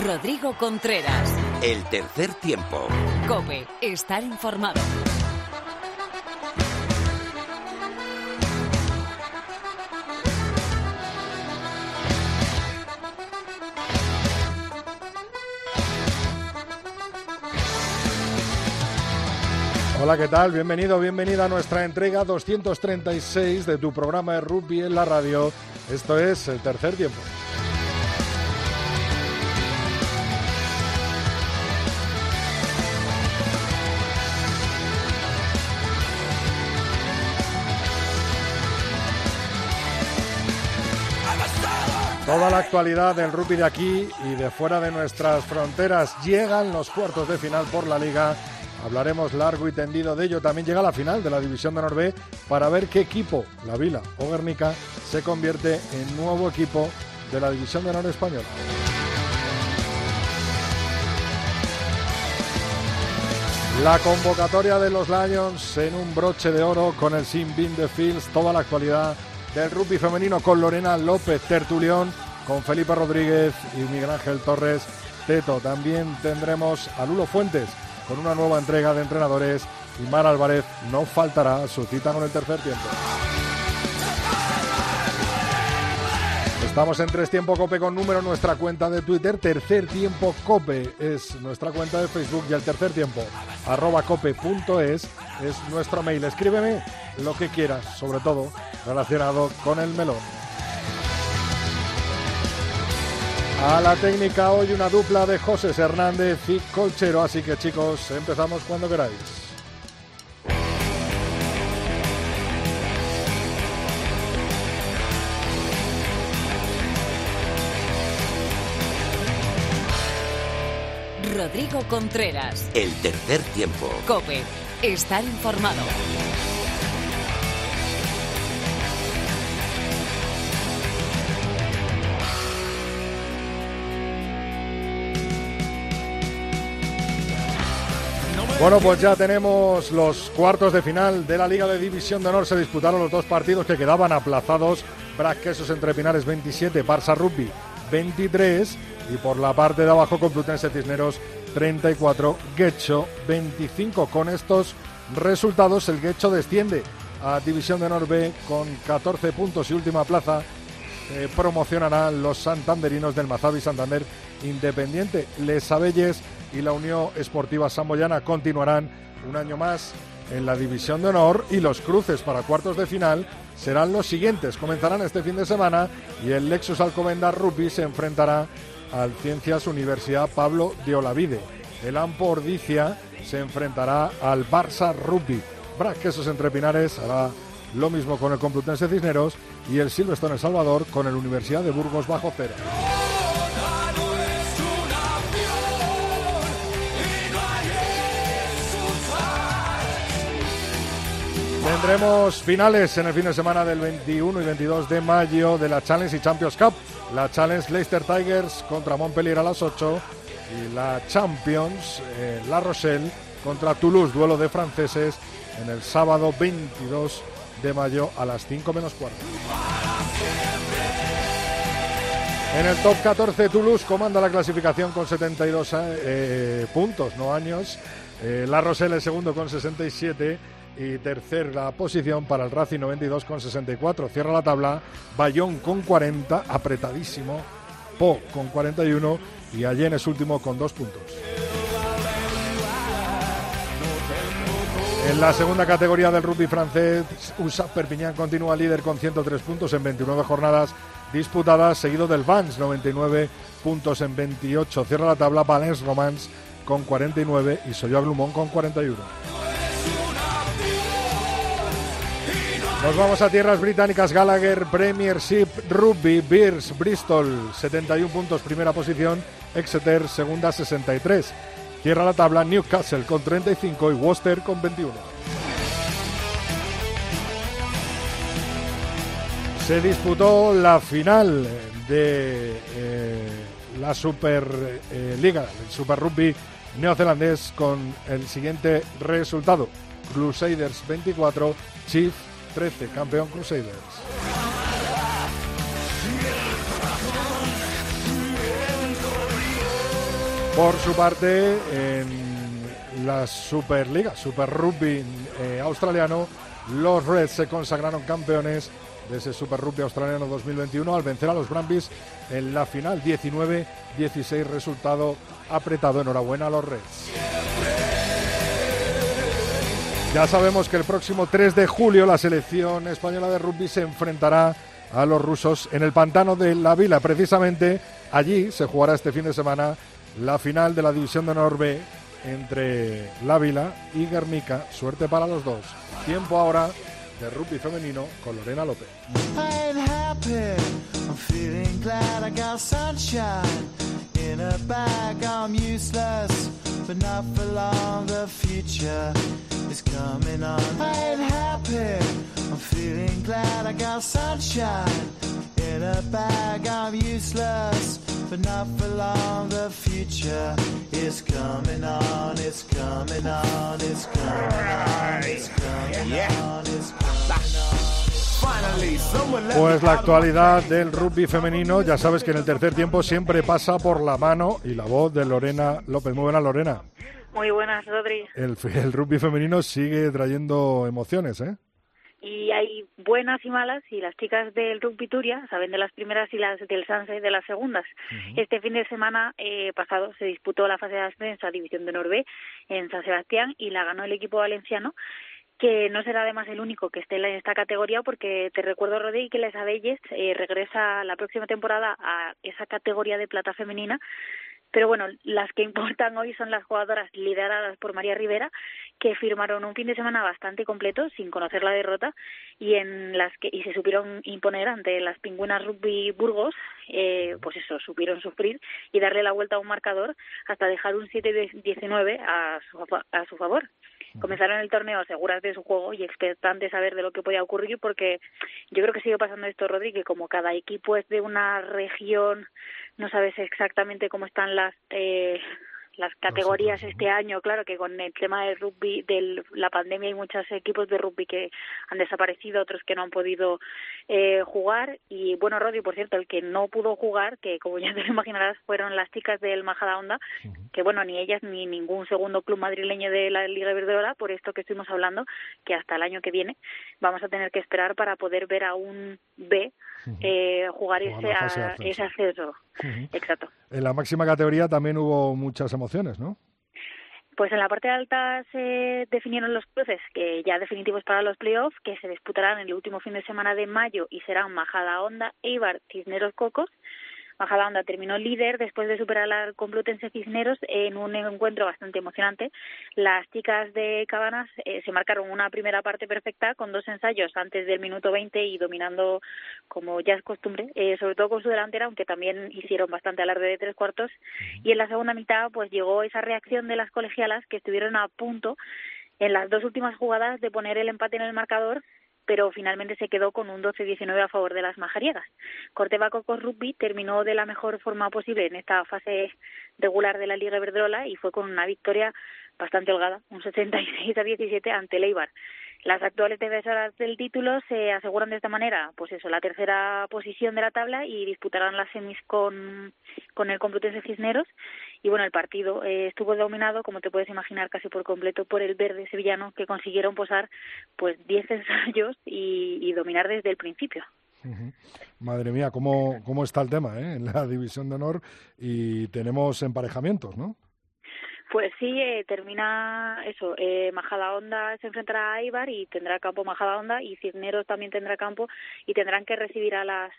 Rodrigo Contreras. El tercer tiempo. Cope, estar informado. Hola, ¿qué tal? Bienvenido, bienvenida a nuestra entrega 236 de tu programa de rugby en la radio. Esto es el tercer tiempo. Toda la actualidad del rugby de aquí y de fuera de nuestras fronteras llegan los cuartos de final por la liga. Hablaremos largo y tendido de ello. También llega la final de la División de Norbe para ver qué equipo, la Vila o Guernica, se convierte en nuevo equipo de la División de Honor española. La convocatoria de los Lions en un broche de oro con el Sim Bin de Fields, toda la actualidad del rugby femenino con Lorena López Tertulión, con Felipe Rodríguez y Miguel Ángel Torres Teto. También tendremos a Lulo Fuentes con una nueva entrega de entrenadores y Mar Álvarez no faltará su cita con el tercer tiempo. Estamos en Tres Tiempo Cope con número nuestra cuenta de Twitter. Tercer Tiempo Cope es nuestra cuenta de Facebook y el tercer tiempo arroba cope.es es nuestro mail. Escríbeme lo que quieras, sobre todo relacionado con el melón. A la técnica hoy una dupla de José Hernández y Colchero, así que chicos, empezamos cuando queráis. Rodrigo Contreras. El tercer tiempo. Cope, estar informado. Bueno, pues ya tenemos los cuartos de final de la Liga de División de Honor. Se disputaron los dos partidos que quedaban aplazados. Quesos entre Pinares 27, Barça Rugby 23 y por la parte de abajo Complutense Cisneros 34, Guecho 25. Con estos resultados el Guecho desciende a División de Honor B con 14 puntos y última plaza. Eh, los santanderinos del Mazabi Santander Independiente. Les Abelles y la Unión Esportiva Samboyana continuarán un año más en la División de Honor y los cruces para cuartos de final serán los siguientes. Comenzarán este fin de semana y el Lexus Alcobendas Rugby se enfrentará al Ciencias Universidad Pablo de Olavide. El Ampo Ordicia se enfrentará al Barça Rugby. Braquesos entre Pinares hará lo mismo con el Complutense Cisneros y el Silverstone El Salvador con el Universidad de Burgos Bajo Cero. Tendremos finales en el fin de semana del 21 y 22 de mayo de la Challenge y Champions Cup. La Challenge Leicester Tigers contra Montpellier a las 8 y la Champions eh, La Rochelle contra Toulouse, duelo de franceses en el sábado 22 de mayo a las 5 menos cuarto. En el top 14 Toulouse comanda la clasificación con 72 eh, puntos, no años. Eh, la Rochelle es segundo con 67 y tercera posición para el Racing 92 con 64. Cierra la tabla Bayón con 40, apretadísimo. Po con 41 y Allen es último con dos puntos. En la segunda categoría del rugby francés, USA Perpignan continúa líder con 103 puntos en 29 jornadas disputadas, seguido del Vans, 99 puntos en 28. Cierra la tabla Valence Romance con 49 y Soyo Glumont con 41. Nos vamos a tierras británicas. Gallagher, Premiership, Rugby, Beers, Bristol, 71 puntos, primera posición. Exeter, segunda, 63. Cierra la tabla Newcastle con 35 y Worcester con 21. Se disputó la final de eh, la Super eh, Liga, el Super Rugby neozelandés con el siguiente resultado. Crusaders 24, Chief 13, campeón Crusaders. Por su parte, en la Superliga, Super Rugby eh, australiano, los Reds se consagraron campeones de ese Super Rugby australiano 2021 al vencer a los Brumbies en la final 19-16 resultado apretado. Enhorabuena a los Reds. Ya sabemos que el próximo 3 de julio la selección española de rugby se enfrentará a los rusos en el pantano de la Vila. Precisamente allí se jugará este fin de semana la final de la División de Honor B entre La Vila y Guernica. Suerte para los dos. Tiempo ahora de rugby femenino con Lorena López. Pues la actualidad del rugby femenino, ya sabes que en el tercer tiempo siempre pasa por la mano y la voz de Lorena López. Muy buena, Lorena. Muy buenas, Rodri. El, el rugby femenino sigue trayendo emociones, ¿eh? y hay buenas y malas y las chicas del rugby Turia saben de las primeras y las del Sanse de las segundas. Este fin de semana eh, pasado se disputó la fase de ascenso a División de Norbe en San Sebastián y la ganó el equipo valenciano que no será además el único que esté en esta categoría porque te recuerdo Rodri que Les Abelles eh, regresa la próxima temporada a esa categoría de plata femenina pero bueno, las que importan hoy son las jugadoras lideradas por María Rivera, que firmaron un fin de semana bastante completo, sin conocer la derrota, y en las que y se supieron imponer ante las pingüinas rugby Burgos, eh, pues eso, supieron sufrir y darle la vuelta a un marcador hasta dejar un 7-19 a su, a su favor. Comenzaron el torneo seguras de su juego y expectantes a ver de lo que podía ocurrir porque yo creo que sigue pasando esto, Rodri, que como cada equipo es de una región no sabes exactamente cómo están las eh, las categorías este año, claro que con el tema del rugby, de la pandemia hay muchos equipos de rugby que han desaparecido, otros que no han podido eh, jugar. Y bueno, Rodi, por cierto, el que no pudo jugar, que como ya te lo imaginarás, fueron las chicas del Majada Onda, que bueno, ni ellas ni ningún segundo club madrileño de la Liga Verdeola, por esto que estuvimos hablando, que hasta el año que viene vamos a tener que esperar para poder ver a un B eh, jugar ese, ese acceso. Exacto. En la máxima categoría también hubo muchas emociones, ¿no? Pues en la parte alta se definieron los cruces, que ya definitivos para los playoffs, que se disputarán en el último fin de semana de mayo y serán Majada Honda, Eibar, Cisneros Cocos, Majadahonda terminó líder después de superar al Complutense Cisneros en un encuentro bastante emocionante. Las chicas de Cabanas eh, se marcaron una primera parte perfecta con dos ensayos antes del minuto 20 y dominando como ya es costumbre, eh, sobre todo con su delantera, aunque también hicieron bastante alarde de tres cuartos. Y en la segunda mitad pues llegó esa reacción de las colegialas que estuvieron a punto en las dos últimas jugadas de poner el empate en el marcador pero finalmente se quedó con un 12-19 a favor de las majariegas. Corteva Cocos Rugby terminó de la mejor forma posible en esta fase regular de la Liga Verdrola y fue con una victoria bastante holgada, un 76 a 17 ante Leibar. Las actuales defensoras del título se aseguran de esta manera, pues eso, la tercera posición de la tabla y disputarán las semis con, con el Complutense Cisneros. Y bueno, el partido eh, estuvo dominado, como te puedes imaginar, casi por completo por el verde sevillano, que consiguieron posar pues 10 ensayos y, dominar desde el principio. Madre mía, ¿cómo, cómo está el tema eh? en la división de honor y tenemos emparejamientos, ¿no? Pues sí, eh, termina eso. Eh, Majada Onda se enfrentará a Ibar y tendrá campo Majada Onda y Cisneros también tendrá campo y tendrán que recibir a las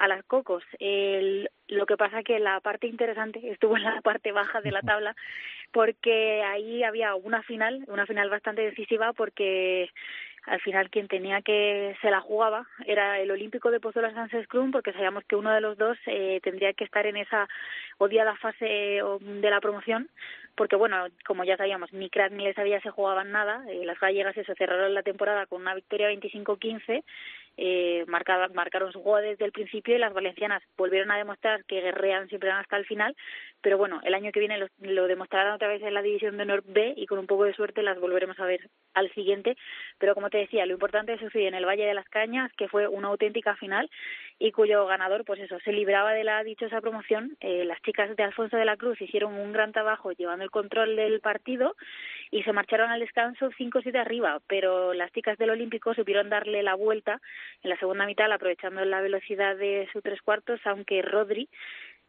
a las Cocos. El, lo que pasa que la parte interesante estuvo en la parte baja de la tabla porque ahí había una final, una final bastante decisiva porque al final quien tenía que se la jugaba era el Olímpico de Pozuelo Sánchez porque sabíamos que uno de los dos eh, tendría que estar en esa odiada fase de la promoción porque bueno, como ya sabíamos, ni Crack ni les había se jugaban nada, eh, las gallegas se cerraron la temporada con una victoria 25-15, eh, marcaron su juego desde el principio y las valencianas volvieron a demostrar que guerrean siempre hasta el final, pero bueno, el año que viene lo, lo demostrarán otra vez en la división de honor B y con un poco de suerte las volveremos a ver al siguiente, pero como te decía, lo importante sucedió en el Valle de las Cañas, que fue una auténtica final y cuyo ganador, pues eso, se libraba de la dichosa promoción. Eh, las chicas de Alfonso de la Cruz hicieron un gran trabajo llevando el control del partido y se marcharon al descanso 5-7 arriba, pero las chicas del Olímpico supieron darle la vuelta en la segunda mitad aprovechando la velocidad de sus tres cuartos, aunque Rodri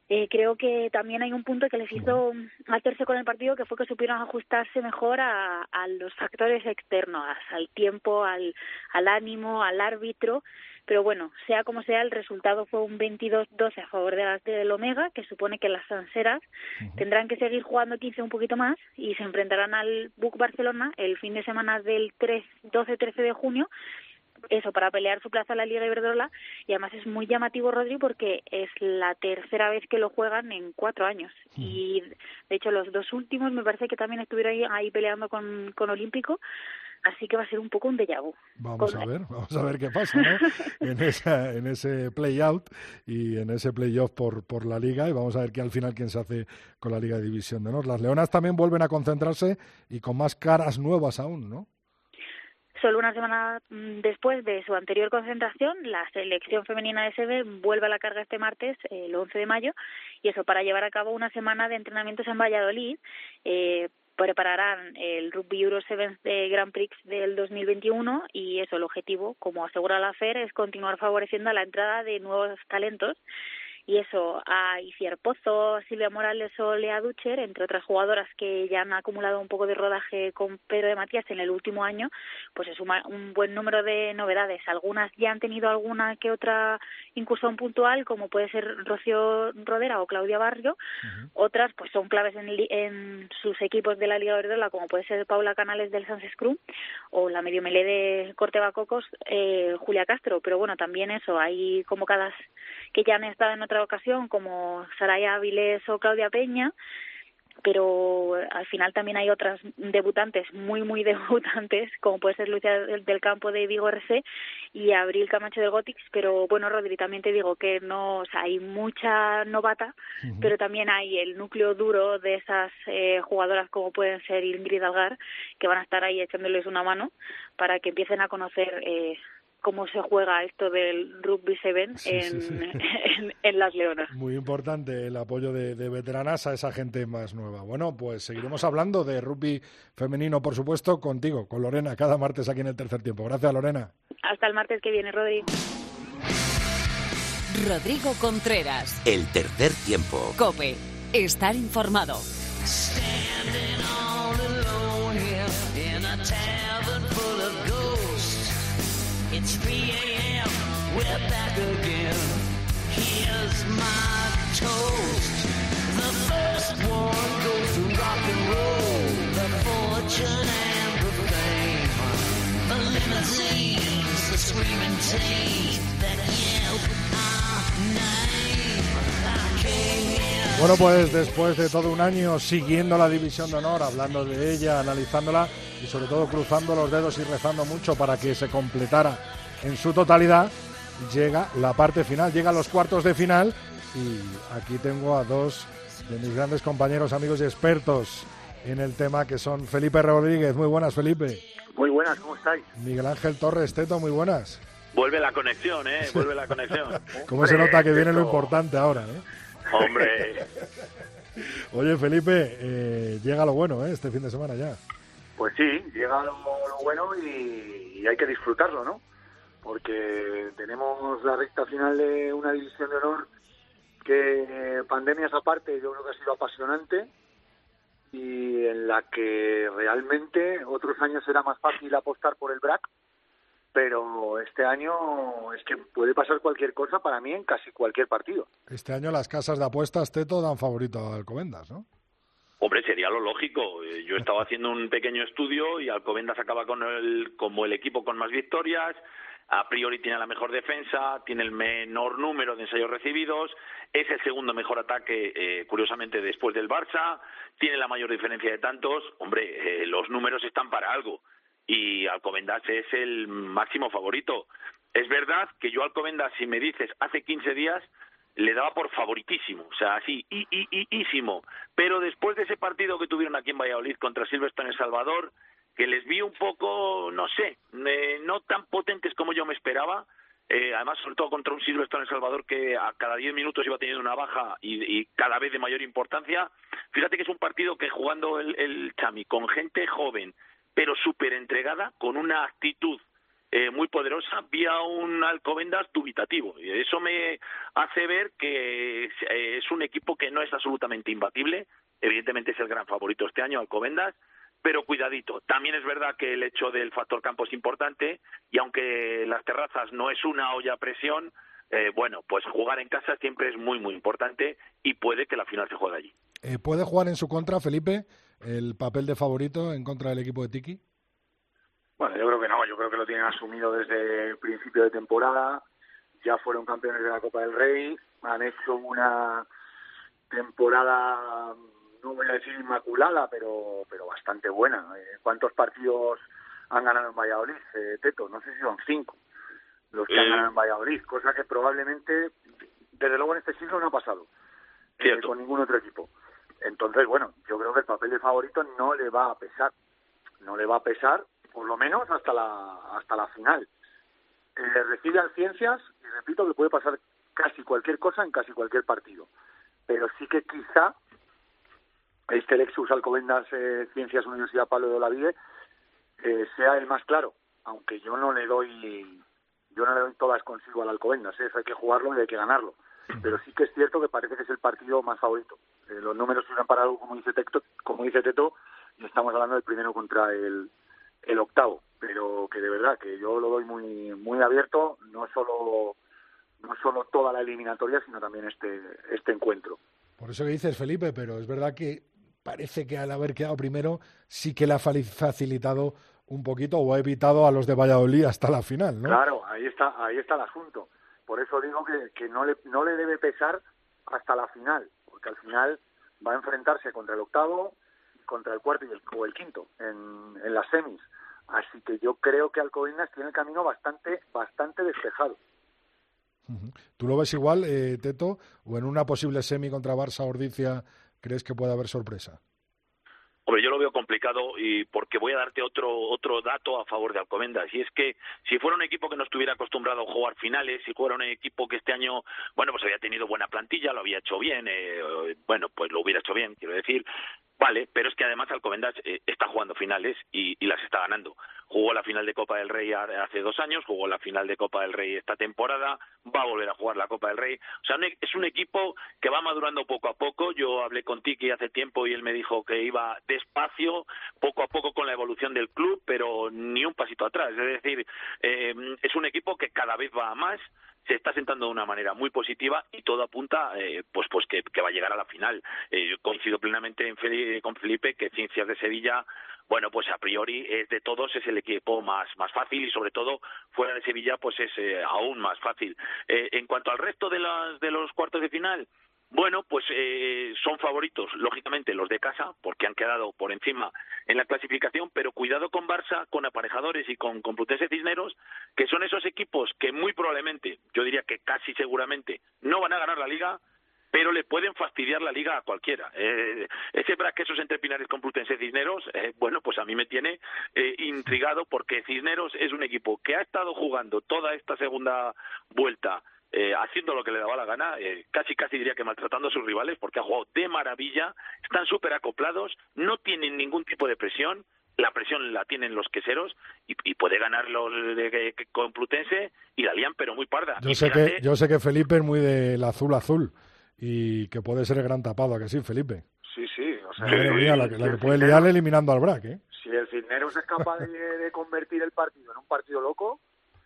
eh, creo que también hay un punto que les hizo hacerse con el partido, que fue que supieron ajustarse mejor a, a los factores externos, al tiempo, al, al ánimo, al árbitro. Pero bueno, sea como sea, el resultado fue un 22-12 a favor de las del Omega, que supone que las Sanseras tendrán que seguir jugando 15 un poquito más y se enfrentarán al Buc Barcelona el fin de semana del 12-13 de junio eso, para pelear su plaza en la Liga Iberdrola y además es muy llamativo Rodri porque es la tercera vez que lo juegan en cuatro años y de hecho los dos últimos me parece que también estuvieron ahí, ahí peleando con, con Olímpico así que va a ser un poco un déjà vu. Vamos a ver, vamos a ver qué pasa ¿no? en, esa, en ese play-out y en ese play-off por, por la Liga y vamos a ver qué al final quién se hace con la Liga de División de Honor. Las Leonas también vuelven a concentrarse y con más caras nuevas aún, ¿no? Solo una semana mm, después de su anterior concentración, la selección femenina de SB vuelve a la carga este martes, el 11 de mayo, y eso para llevar a cabo una semana de entrenamientos en Valladolid. Eh, prepararán el Rugby Euro Sevens de Grand Prix del 2021 y eso, el objetivo, como asegura la FER, es continuar favoreciendo la entrada de nuevos talentos y eso a Iciar Pozo, Silvia Morales o Lea Ducher, entre otras jugadoras que ya han acumulado un poco de rodaje con Pedro de Matías en el último año, pues es un buen número de novedades. Algunas ya han tenido alguna que otra incursión puntual, como puede ser Rocío Rodera o Claudia Barrio. Otras pues son claves en, en, sus equipos de la Liga Verdola, como puede ser Paula Canales del Sans Scrum o la medio melé de Corteva Cocos, eh, Julia Castro. Pero bueno, también eso, hay convocadas que ya han estado en otra ocasión, como Saraya Avilés o Claudia Peña, pero al final también hay otras debutantes, muy, muy debutantes, como puede ser Lucia del Campo de Vigo RC y Abril Camacho del Gotix, pero bueno, Rodri, también te digo que no, o sea, hay mucha novata, pero también hay el núcleo duro de esas eh, jugadoras como pueden ser Ingrid Algar, que van a estar ahí echándoles una mano para que empiecen a conocer eh, cómo se juega esto del rugby seven en, en, las Leonas. Muy importante el apoyo de, de, veteranas a esa gente más nueva. Bueno, pues seguiremos hablando de rugby femenino, por supuesto, contigo, con Lorena, cada martes aquí en el tercer tiempo. Gracias, Lorena. Hasta el martes que viene, Rodrigo. Rodrigo Contreras. El tercer tiempo. Cope. Estar informado. 3 a.m. We're back again. Here's my toast. The first one goes to rock and roll. The fortune and the fame. The limousines, the screaming teeth that yell our name. I came here. Bueno, pues después de todo un año siguiendo la División de Honor, hablando de ella, analizándola y sobre todo cruzando los dedos y rezando mucho para que se completara en su totalidad, llega la parte final, llegan los cuartos de final y aquí tengo a dos de mis grandes compañeros, amigos y expertos en el tema que son Felipe Rodríguez. Muy buenas, Felipe. Muy buenas, ¿cómo estáis? Miguel Ángel Torres Teto, muy buenas. Vuelve la conexión, ¿eh? Vuelve la conexión. ¿Cómo se nota que viene lo importante ahora, eh? Hombre. Oye, Felipe, eh, llega lo bueno, ¿eh? Este fin de semana ya. Pues sí, llega lo, bueno y, hay que disfrutarlo, ¿no? Porque tenemos la recta final de una división de honor que, pandemias aparte, yo creo que ha sido apasionante y en la que realmente otros años era más fácil apostar por el BRAC, pero este año es que puede pasar cualquier cosa para mí en casi cualquier partido. Este año las casas de apuestas, Teto, dan favorito a Alcobendas, ¿no? Hombre, sería lo lógico. Eh, yo estaba haciendo un pequeño estudio y Alcobendas acaba con el, como el equipo con más victorias. A priori tiene la mejor defensa, tiene el menor número de ensayos recibidos, es el segundo mejor ataque, eh, curiosamente, después del Barça, tiene la mayor diferencia de tantos. Hombre, eh, los números están para algo y Alcobendas es el máximo favorito. Es verdad que yo Alcobendas, si me dices hace 15 días, le daba por favoritísimo, o sea, así, y, y, Pero después de ese partido que tuvieron aquí en Valladolid contra Silverstone en El Salvador, que les vi un poco, no sé, no tan potentes como yo me esperaba, eh, además sobre todo contra un Silvestre en El Salvador que a cada 10 minutos iba teniendo una baja y, y, cada vez de mayor importancia. Fíjate que es un partido que jugando el, el Chami con gente joven, pero súper entregada, con una actitud eh, muy poderosa, vía un Alcobendas dubitativo. Y eso me hace ver que eh, es un equipo que no es absolutamente imbatible. Evidentemente es el gran favorito este año, Alcobendas, pero cuidadito. También es verdad que el hecho del factor campo es importante y aunque las terrazas no es una olla a presión, eh, bueno, pues jugar en casa siempre es muy, muy importante y puede que la final se juegue allí. Eh, ¿Puede jugar en su contra, Felipe, el papel de favorito en contra del equipo de Tiki? Bueno, yo creo que no, yo creo que lo tienen asumido desde el principio de temporada, ya fueron campeones de la Copa del Rey, han hecho una temporada, no voy a decir inmaculada, pero, pero bastante buena. Eh, ¿Cuántos partidos han ganado en Valladolid, eh, Teto? No sé si son cinco los que han ganado en Valladolid, cosa que probablemente, desde luego en este siglo no ha pasado eh, con ningún otro equipo. Entonces, bueno, yo creo que el papel de favorito no le va a pesar, no le va a pesar por lo menos hasta la, hasta la final. Eh, recibe al Ciencias y repito que puede pasar casi cualquier cosa en casi cualquier partido. Pero sí que quizá este Lexus Alcobendas eh, Ciencias Universidad Pablo de Olavide eh, sea el más claro, aunque yo no le doy yo no le doy todas consigo al Alcobendas, ¿eh? hay que jugarlo y hay que ganarlo. Pero sí que es cierto que parece que es el partido más favorito. Eh, los números se han parado, como dice, Tecto, como dice Teto, y estamos hablando del primero contra el, el octavo, pero que de verdad que yo lo doy muy muy abierto, no solo no solo toda la eliminatoria, sino también este este encuentro. Por eso que dices Felipe, pero es verdad que parece que al haber quedado primero sí que le ha facilitado un poquito o ha evitado a los de Valladolid hasta la final, ¿no? Claro, ahí está ahí está el asunto. Por eso digo que, que no le no le debe pesar hasta la final, porque al final va a enfrentarse contra el octavo, contra el cuarto y el, o el quinto en, en las semis. Así que yo creo que Alcobendas tiene el camino bastante, bastante despejado. ¿Tú lo ves igual, eh, Teto? ¿O en una posible semi contra Barça Ordicia crees que puede haber sorpresa? Hombre, yo lo veo complicado y porque voy a darte otro otro dato a favor de Alcobendas y es que si fuera un equipo que no estuviera acostumbrado a jugar finales, si fuera un equipo que este año, bueno, pues había tenido buena plantilla, lo había hecho bien, eh, bueno, pues lo hubiera hecho bien, quiero decir, Vale, pero es que además Alcobendas eh, está jugando finales y, las está ganando. Jugó la final de Copa del Rey hace dos años, jugó la final de Copa del Rey esta temporada, va a volver a jugar la Copa del Rey. O sea, es un equipo que va madurando poco a poco. Yo hablé con Tiki hace tiempo y él me dijo que iba despacio, poco a poco con la evolución del club, pero ni un pasito atrás. Es decir, eh, es un equipo que cada vez va más, se está sentando de una manera muy positiva y todo apunta eh, pues pues que, va a llegar a la final. Eh, coincido plenamente en con Felipe que Ciencias de Sevilla bueno, pues a priori es de todos es el equipo más más fácil y sobre todo fuera de Sevilla pues es eh, aún más fácil. en cuanto al resto de las de los cuartos de final, bueno, pues eh, son favoritos, lógicamente, los de casa, porque han quedado por encima en la clasificación, pero cuidado con Barça, con Aparejadores y con Complutense Cisneros, que son esos equipos que muy probablemente, yo diría que casi seguramente, no van a ganar la liga, pero le pueden fastidiar la liga a cualquiera. Eh, ese esos entre Pinares Complutense Cisneros, eh, bueno, pues a mí me tiene eh, intrigado porque Cisneros es un equipo que ha estado jugando toda esta segunda vuelta eh, haciendo lo que le daba la gana, eh, casi casi diría que maltratando a sus rivales, porque ha jugado de maravilla, están súper acoplados, no tienen ningún tipo de presión, la presión la tienen los queseros y, y puede ganar los de, Complutense y la lían, pero muy parda. Yo sé, que, yo sé que Felipe es muy del azul azul y que puede ser el gran tapado, ¿a que sí, Felipe? Sí, sí. O sea, la, que, puede liar eliminando al BRAC, ¿eh? Si el Cisneros es capaz de, de convertir el partido en un partido loco,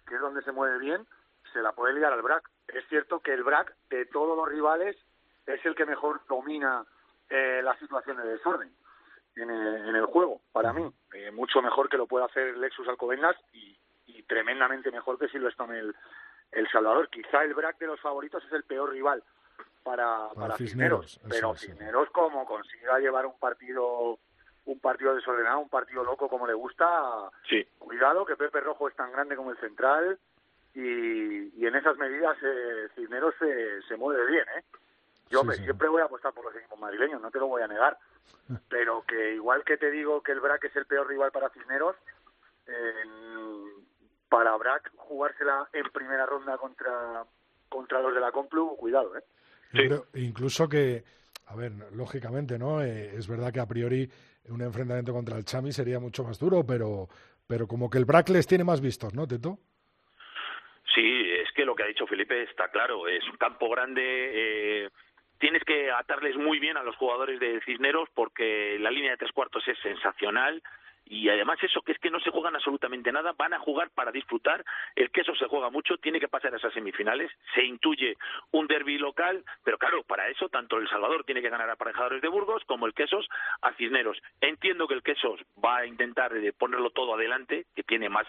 que es donde se mueve bien, se la puede liar al BRAC es cierto que el BRAC, de todos los rivales, es el que mejor domina eh, la situación de desorden en el, juego, para mí. Eh, mucho mejor que lo puede hacer Lexus Alcobendas y, tremendamente mejor que Silverstone el, el Salvador. Quizá el BRAC de los favoritos es el peor rival para, para, Cisneros, pero Cisneros como consiga llevar un partido un partido desordenado, un partido loco como le gusta, sí. cuidado que Pepe Rojo es tan grande como el central, y, en esas medidas eh, Cisneros se, se mueve bien, ¿eh? Yo siempre voy a apostar por los equipos madrileños, no te lo voy a negar, pero que igual que te digo que el BRAC es el peor rival para Cisneros, para Brack jugársela en primera ronda contra contra los de la Complu, cuidado, ¿eh? Incluso que, a ver, lógicamente, ¿no? Eh, es verdad que a priori un enfrentamiento contra el Chami sería mucho más duro, pero, pero como que el Brack les tiene más vistos, ¿no, Teto? Sí, es que lo que ha dicho Felipe está claro. Es un campo grande. Eh, tienes que atarles muy bien a los jugadores de Cisneros porque la línea de tres cuartos es sensacional y además eso que es que no se juegan absolutamente nada, van a jugar para disfrutar, el queso se juega mucho, tiene que pasar a esas semifinales, se intuye un derby local, pero claro, para eso tanto El Salvador tiene que ganar a Aparejadores de Burgos como el Quesos a Cisneros. Entiendo que el Quesos va a intentar ponerlo todo adelante, que tiene más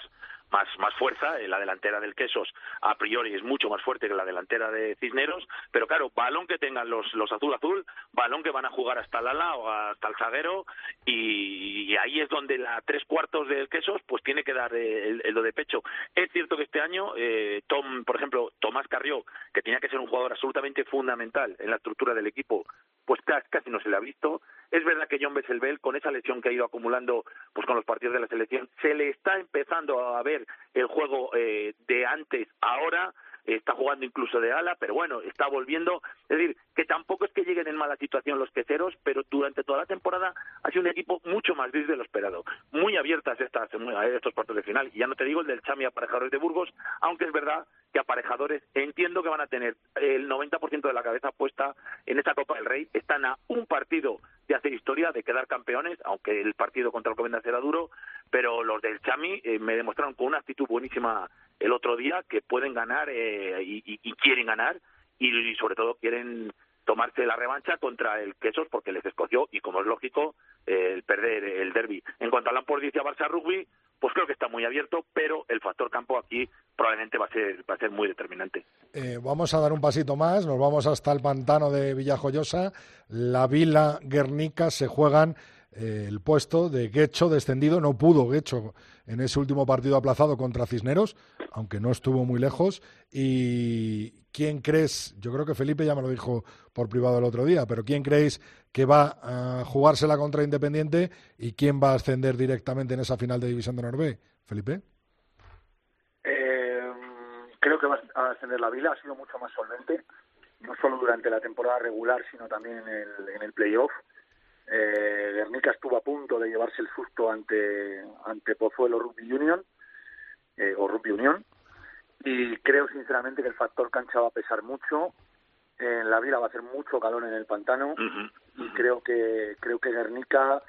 más, más fuerza. La delantera del Quesos a priori es mucho más fuerte que la delantera de Cisneros, pero claro, balón que tengan los, los azul azul, balón que van a jugar hasta el ala o hasta el zaguero y, ahí es donde la tres cuartos del Quesos pues tiene que dar el, lo de pecho. Es cierto que este año eh, Tom, por ejemplo, Tomás Carrió, que tenía que ser un jugador absolutamente fundamental en la estructura del equipo, pues casi no se le ha visto. Es verdad que John Besselbel, con esa lesión que ha ido acumulando pues con los partidos de la selección, se le está empezando a ver el juego eh, de antes ahora está jugando incluso de ala, pero bueno, está volviendo. Es decir, que tampoco es que lleguen en mala situación los queceros, pero durante toda la temporada ha sido un equipo mucho más gris de lo esperado. Muy abiertas estas, estos cuartos de final. Y ya no te digo el del Chami Aparejadores de Burgos, aunque es verdad que Aparejadores entiendo que van a tener el 90% de la cabeza puesta en esta Copa del Rey. Están a un partido de hacer historia, de quedar campeones, aunque el partido contra el Covendas será duro, pero los del Chami eh, me demostraron con una actitud buenísima el otro día que pueden ganar eh, y, quieren ganar y, sobre todo quieren tomarse la revancha contra el Quesos porque les escogió y como es lógico eh, el perder el derby. En cuanto a Lamport dice a Barça Rugby, pues creo que está muy abierto, pero el factor campo aquí probablemente va a ser va a ser muy determinante. Eh, vamos a dar un pasito más, nos vamos hasta el pantano de Villajoyosa, la Vila Guernica se juegan eh, el puesto de Guecho descendido. No pudo Guecho en ese último partido aplazado contra Cisneros, aunque no estuvo muy lejos. ¿Y quién crees? Yo creo que Felipe ya me lo dijo por privado el otro día, pero ¿quién creéis que va a jugársela contra Independiente y quién va a ascender directamente en esa final de División de Norbe? Felipe. Eh, creo que va a ascender la Vila, ha sido mucho más solvente, no solo durante la temporada regular, sino también en el, en el playoff. Eh, Guernica estuvo a punto de llevarse el susto ante, ante Pozuelo Rugby Union, eh, o Rugby Union, y creo sinceramente que el factor cancha va a pesar mucho. En la vida va a hacer mucho calor en el pantano y creo que creo que Guernica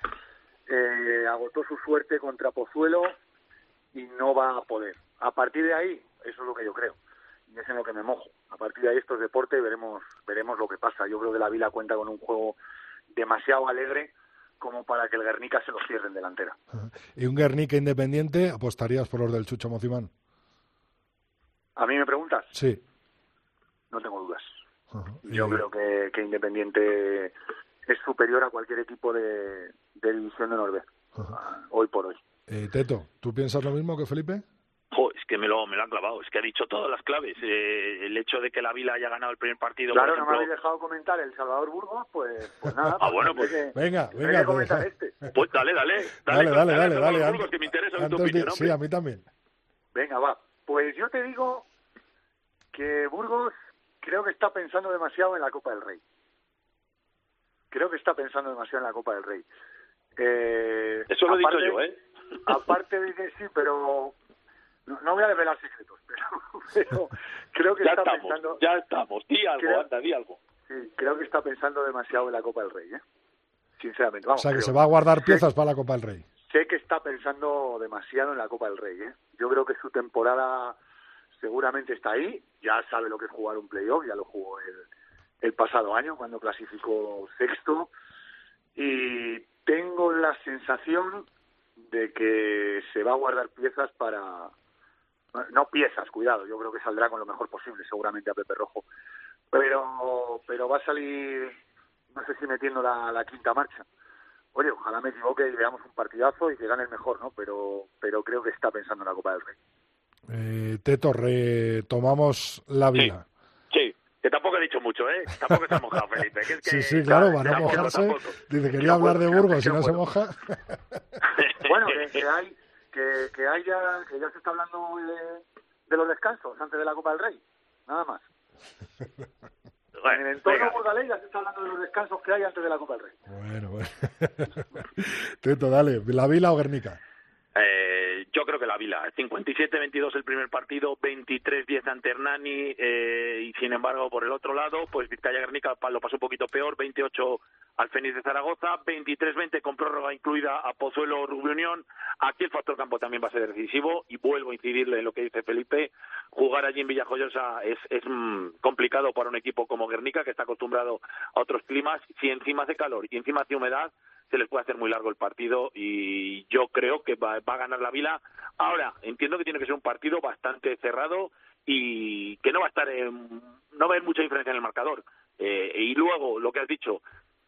eh, agotó su suerte contra Pozuelo y no va a poder. A partir de ahí, eso es lo que yo creo y es en lo que me mojo. A partir de ahí esto es deporte y veremos veremos lo que pasa. Yo creo que la Vila cuenta con un juego demasiado alegre como para que el Guernica se lo cierre en delantera. ¿Y un Guernica independiente apostarías por los del Chucho Mocimán? ¿A mí me preguntas? Sí. No tengo dudas. Yo creo que, que, Independiente es superior a cualquier equipo de, división de Noruega, hoy por hoy. Eh, Teto, ¿tú piensas lo mismo que Felipe? Es que me lo, me lo han clavado, es que ha dicho todas las claves. Eh, el hecho de que la Vila haya ganado el primer partido. Claro, no me habéis dejado comentar el Salvador Burgos, pues, pues nada. ah, bueno, pues. venga, venga. Pues, este. pues dale, dale. Dale, dale, dale. dale, dale que me interesa tu opinión, Sí, a mí también. Venga, va. Pues yo te digo que Burgos creo que está pensando demasiado en la Copa del Rey. Creo que está pensando demasiado en la Copa del Rey. Eh, Eso lo he dicho yo, ¿eh? Aparte de que sí, pero no, voy a revelar secretos, pero, creo que ya está estamos, pensando... Ya estamos, di algo, anda, di algo. Sí, creo que está pensando demasiado en la Copa del Rey, ¿eh? Sinceramente, vamos. O sea, que se va a guardar piezas para la Copa del Rey. Sé que está pensando demasiado en la Copa del Rey, ¿eh? Yo creo que su temporada seguramente está ahí, ya sabe lo que es jugar un playoff, ya lo jugó el, el pasado año cuando clasificó sexto y tengo la sensación de que se va a guardar piezas para no piezas, cuidado, yo creo que saldrá con lo mejor posible seguramente a Pepe Rojo, pero pero va a salir no sé si metiendo la, la quinta marcha. Oye, ojalá me equivoque y veamos un partidazo y que gane el mejor, ¿no? Pero pero creo que está pensando en la Copa del Rey. Eh, Teto, retomamos la vida. Sí, que tampoco he dicho mucho, ¿eh? Tampoco se ha mojado, Felipe. Que es que, sí, sí, claro, para no mojarse. Dice, quería hablar de Burgos, si no se moja. bueno, que, hay, que, que haya, que ya se está hablando de, de los descansos antes de la Copa del Rey, nada más. en el entorno burgalés ya se está hablando de los descansos que hay antes de la Copa del Rey. Bueno, bueno. Teto, dale, ¿la Vila o Guernica? Eh, yo creo que la Vila. 57-22 el primer partido, 23-10 ante Hernani eh, y sin embargo por el otro lado, pues Vizcaya Guernica lo pasó un poquito peor, 28 al Fénix de Zaragoza, 23-20 con prórroga incluida a Pozuelo Rubio Unión. Aquí el factor campo también va a ser decisivo y vuelvo a incidirle en lo que dice Felipe. Jugar allí en Villajoyosa es, es mm, complicado para un equipo como Guernica que está acostumbrado a otros climas. Si encima hace calor y encima hace humedad, se les puede hacer muy largo el partido y yo creo que va, va a ganar la Vila. Ahora, entiendo que tiene que ser un partido bastante cerrado y que no va a estar en- no va a haber mucha diferencia en el marcador. Eh, y luego, lo que has dicho,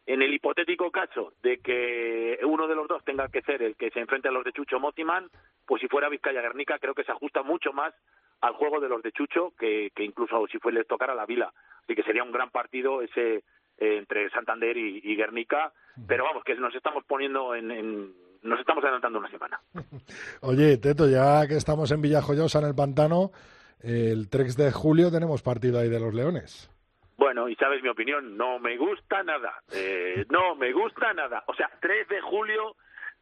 en el hipotético caso de que uno de los dos tenga que ser el que se enfrente a los de Chucho Motiman, pues si fuera Vizcaya Guernica creo que se ajusta mucho más al juego de los de Chucho que, que incluso si fue les tocara la Vila. Así que sería un gran partido ese eh, entre Santander y, y Guernica, pero vamos, que nos estamos poniendo en, en- nos estamos adelantando una semana. Oye, Teto, ya que estamos en Villajoyosa, en el pantano, el 3 de julio tenemos partido ahí de los Leones. Bueno, y sabes mi opinión, no me gusta nada, eh, no me gusta nada. O sea, 3 de julio,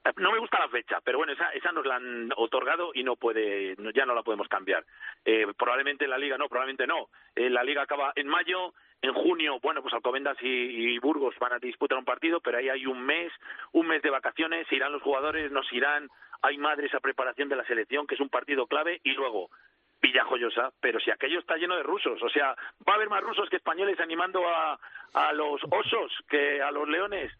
eh, no me gusta la fecha, pero bueno, esa, esa nos la han otorgado y no puede, ya no la podemos cambiar. Eh, probablemente la liga no, probablemente no. Eh, la liga acaba en mayo, en junio, bueno, pues Alcobendas y, y Burgos van a disputar un partido, pero ahí hay un mes, un mes de vacaciones, irán los jugadores, nos irán, hay madres a preparación de la selección, que es un partido clave, y luego Villajoyosa, pero si aquello está lleno de rusos, o sea, va a haber más rusos que españoles animando a, a los osos que a los leones.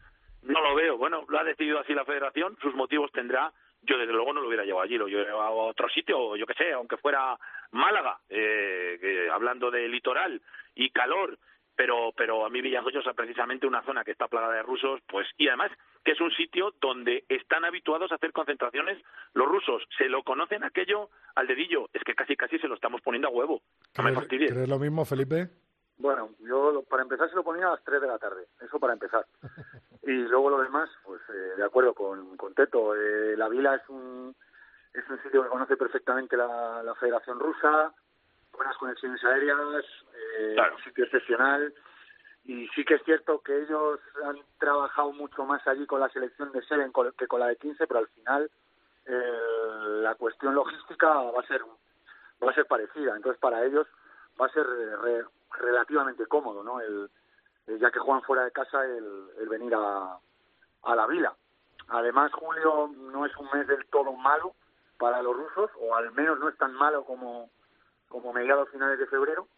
No lo veo. Bueno, lo ha decidido así la federación, sus motivos tendrá. Yo desde luego no lo hubiera llevado allí, lo hubiera llevado a otro sitio, yo que sé, aunque fuera Málaga, eh, que- hablando de litoral y calor, pero pero a mí Villajoyosa precisamente una zona que está plagada de rusos, pues y además que es un sitio donde están habituados a hacer concentraciones los rusos, se lo conocen aquello al dedillo, es que casi casi se lo estamos poniendo a huevo. No me ¿Crees, fastidies. crees lo mismo, Felipe? Bueno, yo lo- para empezar se lo ponía a las 3 de la tarde, eso para empezar. Y luego lo demás, pues eh, de acuerdo con, con Teto. Eh, la Vila es un, es un sitio que conoce perfectamente la, la Federación Rusa, buenas conexiones aéreas, eh, Claro. un sitio excepcional. Y sí que es cierto que ellos han trabajado mucho más allí con la selección de Seven que con la de 15, pero al final eh, la cuestión logística va a ser va a ser parecida. Entonces para ellos va a ser eh, re- relativamente cómodo, ¿no? El, el- ya que juegan fuera de casa el, el venir a, a la vila. Además julio no es un mes del todo malo para los rusos, o al menos no es tan malo como como mediados finales de febrero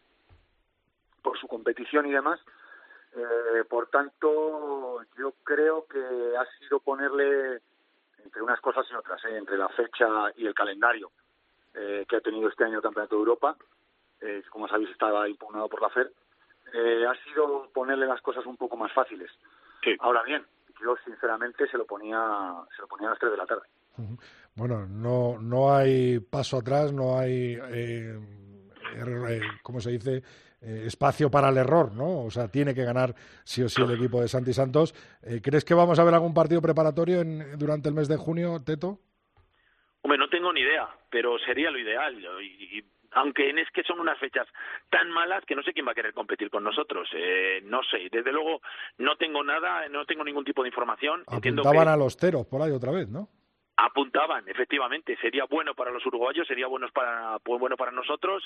por su competición y demás. Eh, por tanto, yo creo que ha sido ponerle entre unas cosas y otras, ¿eh? entre la fecha y el calendario eh, que ha tenido este año el Campeonato de Europa, eh, como sabéis estaba impugnado por la FER, eh, ha sido ponerle las cosas un poco más fáciles. Sí. Ahora bien, yo sinceramente se lo ponía se lo ponía a las 3 de la tarde. Bueno, no, no hay paso atrás, no hay, eh, ¿cómo se dice? Eh, espacio para el error, ¿no? O sea, tiene que ganar sí o sí el equipo de Santi Santos. Eh, ¿Crees que vamos a ver algún partido preparatorio en, durante el mes de junio, Teto? Hombre, no tengo ni idea, pero sería lo ideal. Y, y- aunque es que son unas fechas tan malas que no sé quién va a querer competir con nosotros. Eh, no sé, desde luego no tengo nada, no tengo ningún tipo de información. Entiendo Apuntaban que a los teros por ahí otra vez, ¿no? Apuntaban, efectivamente, sería bueno para los uruguayos, sería bueno para, pues bueno para nosotros,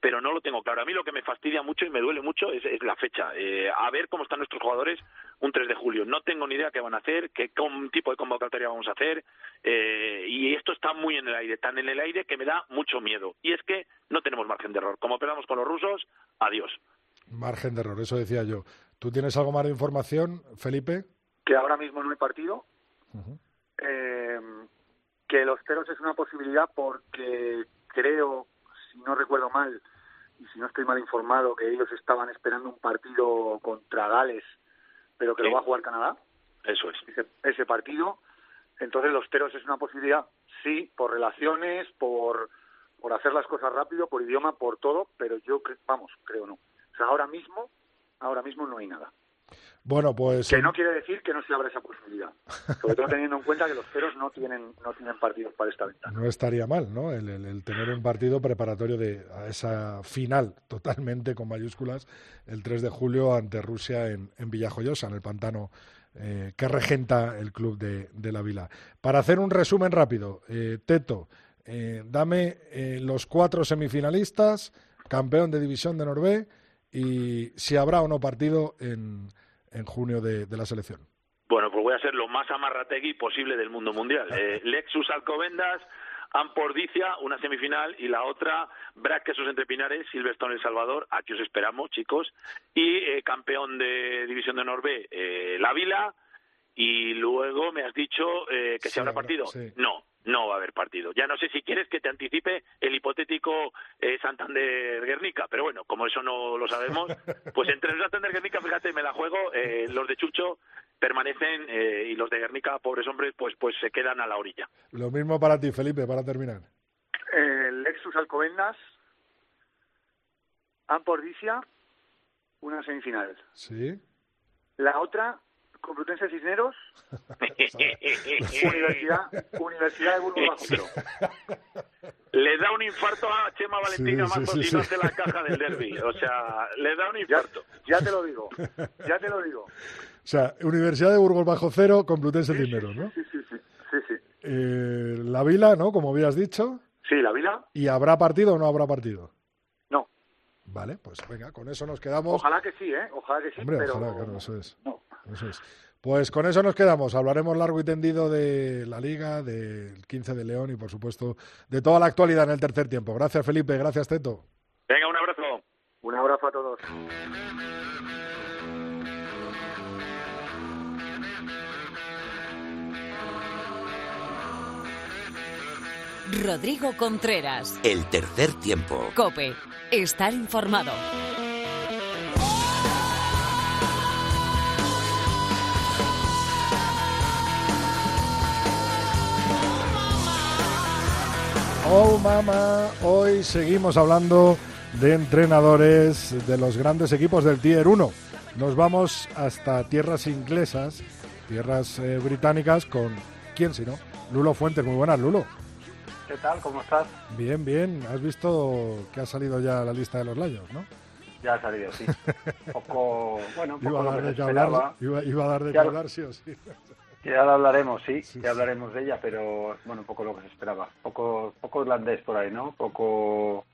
pero no lo tengo claro. A mí lo que me fastidia mucho y me duele mucho es, es la fecha. Eh, a ver cómo están nuestros jugadores un 3 de julio. No tengo ni idea qué van a hacer, qué con- tipo de convocatoria vamos a hacer, eh, y esto está muy en el aire, tan en el aire que me da mucho miedo. Y es que no tenemos margen de error. Como perdamos con los rusos, adiós. Margen de error, eso decía yo. ¿Tú tienes algo más de información, Felipe? Que ahora mismo no hay partido. Eh, que los teros es una posibilidad porque creo, si no recuerdo mal, y si no estoy mal informado, que ellos estaban esperando un partido contra Gales, pero que Sí. lo va a jugar Canadá, Eso es. ese, ese partido. Entonces los teros es una posibilidad, sí, por relaciones, por, por hacer las cosas rápido, por idioma, por todo, pero yo, vamos, creo no. O sea, ahora mismo, ahora mismo no hay nada. Bueno, pues... Que en- no quiere decir que no se abra esa posibilidad. Sobre todo teniendo en cuenta que los ceros no tienen, no tienen partidos para esta ventana. No estaría mal, ¿no? El, tener un partido preparatorio de a esa final, totalmente con mayúsculas, el 3 de julio ante Rusia en, en Villajoyosa, en el pantano eh, que regenta el club de, de, la Vila. Para hacer un resumen rápido, eh, Teto, eh, dame los cuatro semifinalistas, campeón de división de Norvé y si habrá o no partido en, en junio de, de la selección. Bueno, pues voy a ser lo más amarrategui posible del mundo mundial. Lexus Alcobendas, Ampordicia, una semifinal, y la otra, Brac Quesos Entre Pinares, Silverstone El Salvador, aquí os esperamos, chicos, y eh, campeón de División de Norbe, eh, La Vila, y luego me has dicho eh, que se habrá partido. No, no va a haber partido. Ya no sé si quieres que te anticipe el hipotético eh, Santander-Guernica, pero bueno, como eso no lo sabemos, pues entre el Santander-Guernica, fíjate, me la juego, eh, los de Chucho permanecen eh, y los de Guernica, pobres hombres, pues, pues se quedan a la orilla. Lo mismo para ti, Felipe, para terminar. El Lexus Alcobendas, Ampordicia, una semifinal. Sí. La otra, Complutense Cisneros, Universidad, Universidad de Burgos Le da un infarto a Chema Valentina sí, Matos sí, no hace la caja del derby. O sea, le da un infarto. Ya, te lo digo, ya te lo digo. O sea, Universidad de Burgos bajo cero, Complutense Cisneros, ¿no? Sí, sí, sí. sí, sí. Eh, la Vila, ¿no? Como habías dicho. Sí, la Vila. ¿Y habrá partido o no habrá partido? Vale, pues venga, con eso nos quedamos. Ojalá que sí, ¿eh? Ojalá que sí, Hombre, pero... ojalá, claro, eso es. No. Eso es. Pues con eso nos quedamos. Hablaremos largo y tendido de la Liga, del 15 de León y, por supuesto, de toda la actualidad en el tercer tiempo. Gracias, Felipe. Gracias, Teto. Venga, un abrazo. Un abrazo a todos. Rodrigo Contreras. El tercer tiempo. Cope. Estar informado. Oh mamá, hoy seguimos hablando de entrenadores de los grandes equipos del Tier 1. Nos vamos hasta tierras inglesas, tierras eh, británicas con quién si no, Lulo Fuentes. Muy buenas, Lulo. ¿Qué tal? ¿Cómo estás? Bien, bien. Has visto que ha salido ya la lista de los Lions, ¿no? Ya ha salido, sí. Poco, bueno, poco Iba a dar de que hablar, iba, iba a dar de que hablar, sí o sí. Ya la hablaremos, sí, Sí, ya hablaremos de ella, pero bueno, poco lo que se esperaba. Poco, poco irlandés por ahí, ¿no? Poco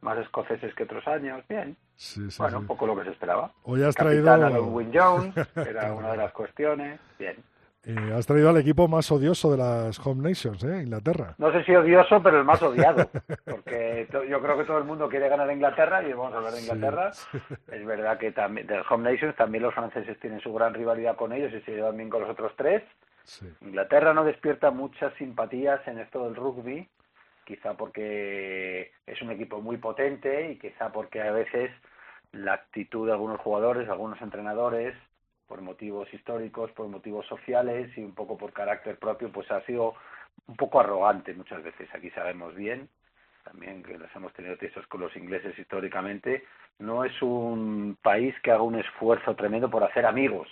más escoceses que otros años, bien. Sí, sí, bueno, poco lo que se esperaba. Hoy has Capitán traído, Jones, que era una de las cuestiones, bien. Eh, has traído al equipo más odioso de las Home Nations, ¿eh? Inglaterra. No sé si odioso, pero el más odiado, porque yo creo que todo el mundo quiere ganar a Inglaterra y vamos a hablar de Sí, Inglaterra. Es verdad que también del Home Nations también los franceses tienen su gran rivalidad con ellos y se llevan bien con los otros tres. Sí. Inglaterra no despierta muchas simpatías en esto del rugby, quizá porque es un equipo muy potente y quizá porque a veces la actitud de algunos jugadores, algunos entrenadores, por motivos históricos, por motivos sociales y un poco por carácter propio, pues ha sido un poco arrogante muchas veces. Aquí sabemos bien, también que los hemos tenido tiesos con los ingleses históricamente, no es un país que haga un esfuerzo tremendo por hacer amigos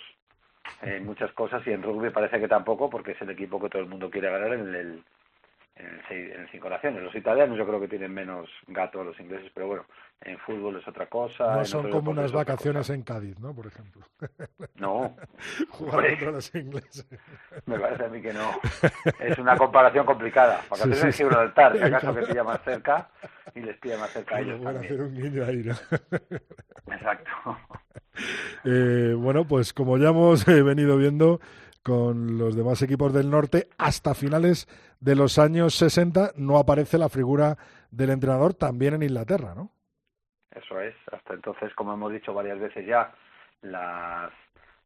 en muchas cosas y en rugby parece que tampoco porque es el equipo que todo el mundo quiere ganar en el en seis- en cinco naciones. Los italianos yo creo que tienen menos gato a los ingleses, pero bueno, en fútbol es otra cosa. No son como unas vacaciones en Cádiz, ¿no? Por ejemplo. No, Jugar Hombre. contra los ingleses. me parece a mí que no. Es una comparación complicada. Vacaciones Sí, sí, en. Gibraltar, si acaso que pilla más cerca y les pilla más cerca a ellos bueno, también. hacer un guiño ahí, ¿no? Exacto. Eh, bueno, pues como ya hemos eh, venido viendo con los demás equipos del norte, hasta finales de los años 60 no aparece la figura del entrenador también en Inglaterra, ¿no? Eso es. Hasta entonces, como hemos dicho varias veces ya, las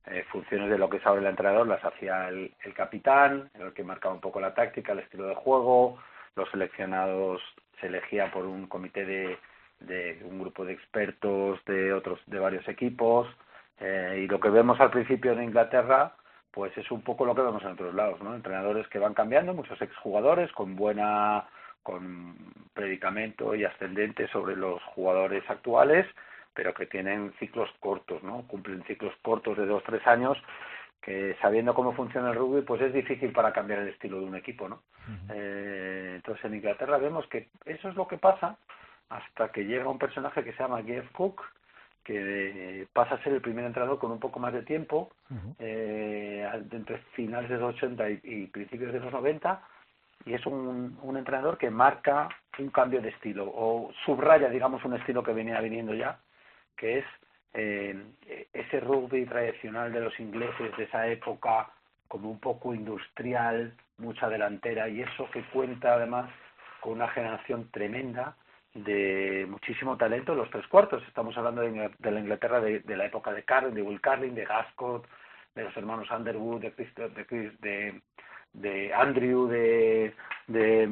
eh, funciones de lo que sabe el entrenador las hacía el, el capitán, el que marcaba un poco la táctica, el estilo de juego. Los seleccionados se elegía por un comité de, de un grupo de expertos de otros de varios equipos. Eh, y lo que vemos al principio en Inglaterra, pues es un poco lo que vemos en otros lados, ¿no? Entrenadores que van cambiando, muchos exjugadores con buena con predicamento y ascendente sobre los jugadores actuales, pero que tienen ciclos cortos, ¿no? Cumplen ciclos cortos de dos, tres años que sabiendo cómo funciona el rugby, pues es difícil para cambiar el estilo de un equipo, ¿no? eh, entonces en Inglaterra vemos que eso es lo que pasa hasta que llega un personaje que se llama Jeff Cook, que pasa a ser el primer entrenador con un poco más de tiempo, eh, entre finales de los 80 y, principios de los 90, y es un, un, entrenador que marca un cambio de estilo, o subraya, digamos, un estilo que venía viniendo ya, que es eh, ese rugby tradicional de los ingleses de esa época, como un poco industrial, mucha delantera, y eso que cuenta además con una generación tremenda de muchísimo talento los tres cuartos. Estamos hablando de, la Inglaterra de, la época de Carlin, de Will Carlin, de Gascott, de los hermanos Underwood, de, de, de, de Andrew, de, de,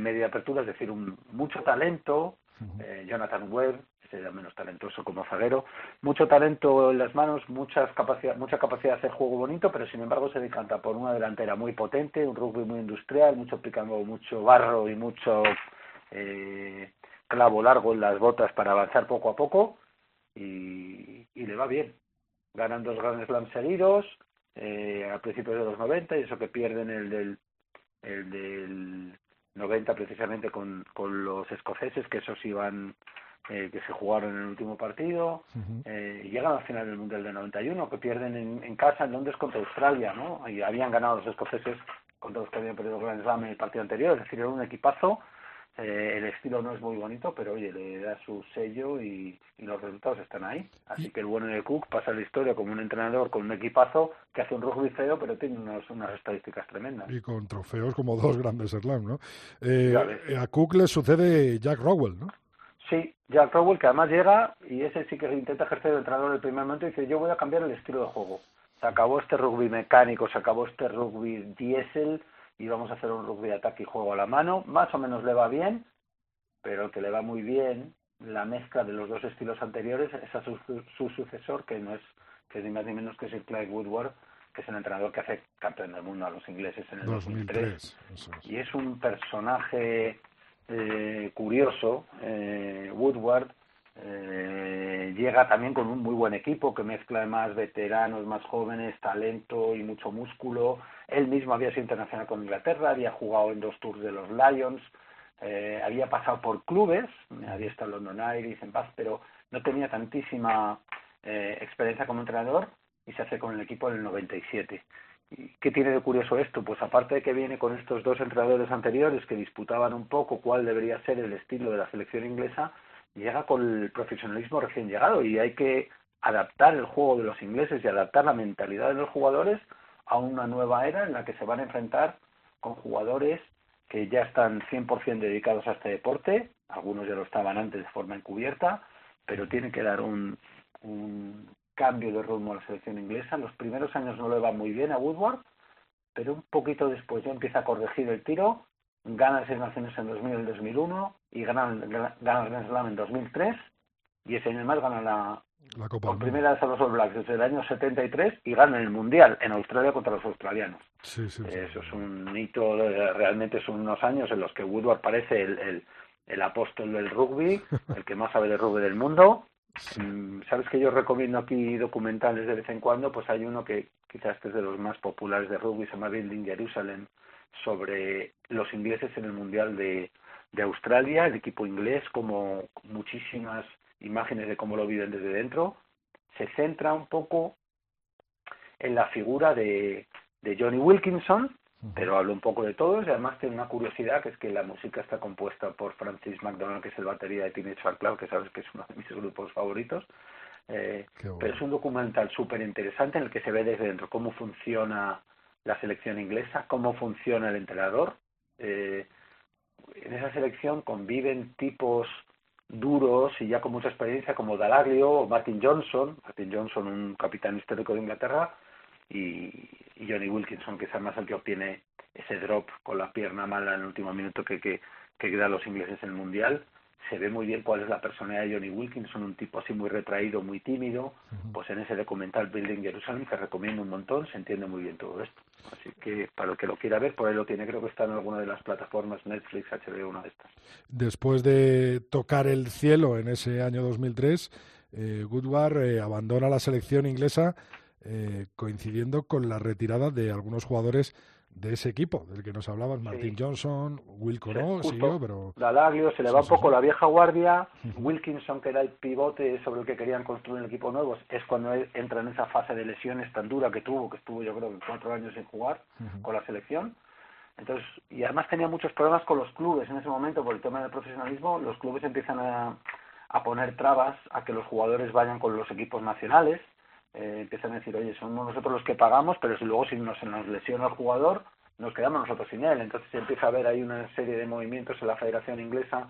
media apertura, es decir, un, mucho talento. Eh, Jonathan Webb, era menos talentoso como zaguero, mucho talento en las manos, muchas capacidad, mucha capacidad de hacer juego bonito, pero sin embargo se decanta por una delantera muy potente, un rugby muy industrial, mucho picando, mucho barro y mucho eh, clavo largo en las botas para avanzar poco a poco y, y le va bien. Ganan dos grandes Slams seguidos eh, a principios de los 90 y eso que pierden el del, el del 90 precisamente con, con los escoceses que esos iban eh, que se jugaron en el último partido eh, y llegan al final del Mundial del 91 que pierden en, en casa en Londres contra Australia ¿no? y habían ganado los escoceses contra los que habían perdido Grand Slam en el partido anterior es decir era un equipazo eh, el estilo no es muy bonito, pero oye, le da su sello y, los resultados están ahí. Así que el bueno de Cook pasa la historia como un entrenador con un equipazo que hace un rugby feo, pero tiene unos, unas estadísticas tremendas. Y con trofeos como dos grandes slams, ¿no? Eh, a Cook le sucede Jack Rowell, ¿no? Sí, Jack Rowell, que además llega y ese sí que intenta ejercer el entrenador el primer momento y dice, yo voy a cambiar el estilo de juego. Se acabó este rugby mecánico, se acabó este rugby diésel y vamos a hacer un rugby de ataque y juego a la mano. Más o menos le va bien, pero que le va muy bien la mezcla de los dos estilos anteriores es a su, sucesor, que no es que ni más ni menos que es el Clyde Woodward, que es el entrenador que hace campeón del mundo a los ingleses en el 2003. Y es un personaje eh, curioso, eh, Woodward, eh, llega también con un muy buen equipo que mezcla más veteranos, más jóvenes, talento y mucho músculo. Él mismo había sido internacional con Inglaterra, había jugado en dos tours de los Lions, eh, había pasado por clubes, había estado en London Irish, en Bath, pero no tenía tantísima eh, experiencia como entrenador y se hace con el equipo en el 97. ¿Y ¿Qué tiene de curioso esto? Pues aparte de que viene con estos dos entrenadores anteriores que disputaban un poco cuál debería ser el estilo de la selección inglesa, llega con el profesionalismo recién llegado y hay que adaptar el juego de los ingleses y adaptar la mentalidad de los jugadores a una nueva era en la que se van a enfrentar con jugadores que ya están 100% dedicados a este deporte, algunos ya lo estaban antes de forma encubierta, pero tienen que dar un, un cambio de rumbo a la selección inglesa. Los primeros años no le va muy bien a Woodward, pero un poquito después ya empieza a corregir el tiro gana seis naciones en 2000 y 2001 y gana, gana el Grand Slam en 2003 y ese año más gana la, la Copa por primera vez a los All Blacks desde el año 73 y gana el Mundial en Australia contra los australianos. Sí, sí, Eso es un hito, realmente son unos años en los que Woodward parece el, el, el apóstol del rugby, el que más sabe de rugby del mundo. Mm, Sabes que yo recomiendo aquí documentales de vez en cuando, pues hay uno que quizás este es de los más populares de rugby, se llama Building Jerusalem, sobre los ingleses en el Mundial de, de Australia, el equipo inglés, como muchísimas imágenes de cómo lo viven desde dentro, se centra un poco en la figura de, de Johnny Wilkinson, pero habla un poco de todos y además tiene una curiosidad que es que la música está compuesta por Francis McDonald, que es el batería de Teenage Fan que sabes que es uno de mis grupos favoritos. Eh, Pero es un documental súper interesante en el que se ve desde dentro cómo funciona la selección inglesa, cómo funciona el entrenador. Eh, en esa selección conviven tipos duros y ya con mucha experiencia como Dalaglio o Martin Johnson, Martin Johnson un capitán histórico de Inglaterra y, Johnny Wilkinson que es además el que obtiene ese drop con la pierna mala en el último minuto que, que, que quedan los ingleses en el Mundial se ve muy bien cuál es la personalidad de Johnny Wilkinson, un tipo así muy retraído, muy tímido, pues en ese documental Building Jerusalem, que recomiendo un montón, se entiende muy bien todo esto. Así que para el que lo quiera ver, por ahí lo tiene, creo que está en alguna de las plataformas Netflix, HBO, una de estas. Después de tocar el cielo en ese año 2003, eh, eh, abandona la selección inglesa eh, coincidiendo con la retirada de algunos jugadores de ese equipo, del que nos hablabas, Martin Johnson, Wilco no, siguió, pero... Dalaglio, se le va un poco la vieja guardia, Wilkinson, que era el pivote sobre el que querían construir el equipo nuevo, es cuando él entra en esa fase de lesiones tan dura que tuvo, que estuvo yo creo que cuatro años sin jugar con la selección, entonces, y además tenía muchos problemas con los clubes en ese momento por el tema del profesionalismo, los clubes empiezan a, a poner trabas a que los jugadores vayan con los equipos nacionales, eh, empiezan a decir, oye, somos nosotros los que pagamos, pero si luego si nos, nos lesiona el jugador, nos quedamos nosotros sin él. Entonces empieza a haber ahí una serie de movimientos en la Federación Inglesa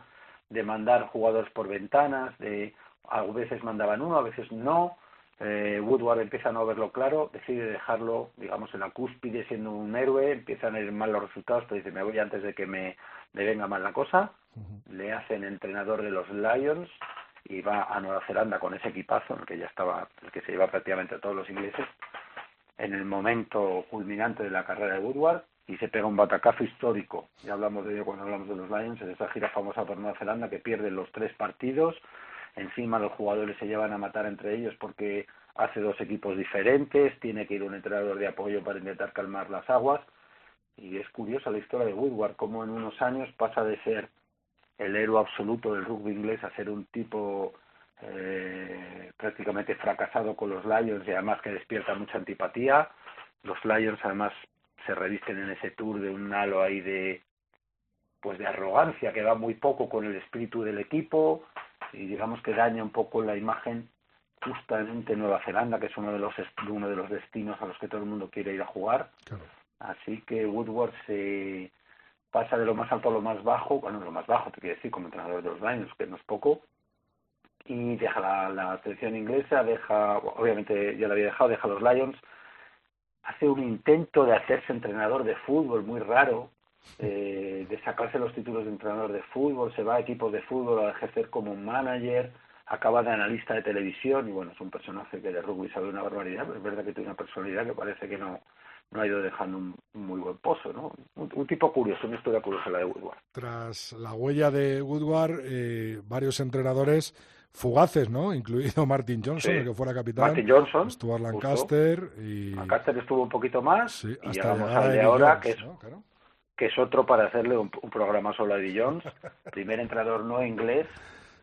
de mandar jugadores por ventanas, de a veces mandaban uno, a veces no. Eh, Woodward empieza a no verlo claro, decide dejarlo, digamos, en la cúspide siendo un héroe, empiezan a ir mal los resultados, pero dice, me voy antes de que me, me venga mal la cosa. Le hacen entrenador de los Lions, y va a Nueva Zelanda con ese equipazo el que ya estaba, el que se lleva prácticamente todos los ingleses, en el momento culminante de la carrera de Woodward y se pega un batacazo histórico. Ya hablamos de ello cuando hablamos de los Lions, en esa gira famosa por Nueva Zelanda que pierden los tres partidos. Encima los jugadores se llevan a matar entre ellos porque hace dos equipos diferentes, tiene que ir un entrenador de apoyo para intentar calmar las aguas. Y es curiosa la historia de Woodward, cómo en unos años pasa de ser el héroe absoluto del rugby inglés a ser un tipo eh, prácticamente fracasado con los Lions y además que despierta mucha antipatía. Los Lions además se revisten en ese tour de un halo ahí de pues de arrogancia que va muy poco con el espíritu del equipo y digamos que daña un poco la imagen justamente Nueva Zelanda que es uno de los uno de los destinos a los que todo el mundo quiere ir a jugar así que Woodward se pasa de lo más alto a lo más bajo, bueno, lo más bajo, te quiero decir, como entrenador de los Lions, que no es poco, y deja la, selección inglesa, deja, obviamente ya la había dejado, deja los Lions, hace un intento de hacerse entrenador de fútbol muy raro, eh, de sacarse los títulos de entrenador de fútbol, se va a equipos de fútbol a ejercer como manager, acaba de analista de televisión y bueno, es un personaje que de rugby sabe una barbaridad, pero es verdad que tiene una personalidad que parece que no, no ha ido dejando un, muy buen pozo, ¿no? Un, tipo curioso, una historia curiosa la de Woodward. Tras la huella de Woodward, eh, varios entrenadores fugaces, ¿no? Incluido Martin Johnson, el que fuera capitán. Martin Johnson. Stuart Lancaster y... Lancaster estuvo un poquito más y llegamos al de ahora, que es, que es otro para hacerle un, programa solo a Eddie Jones. Primer entrenador no inglés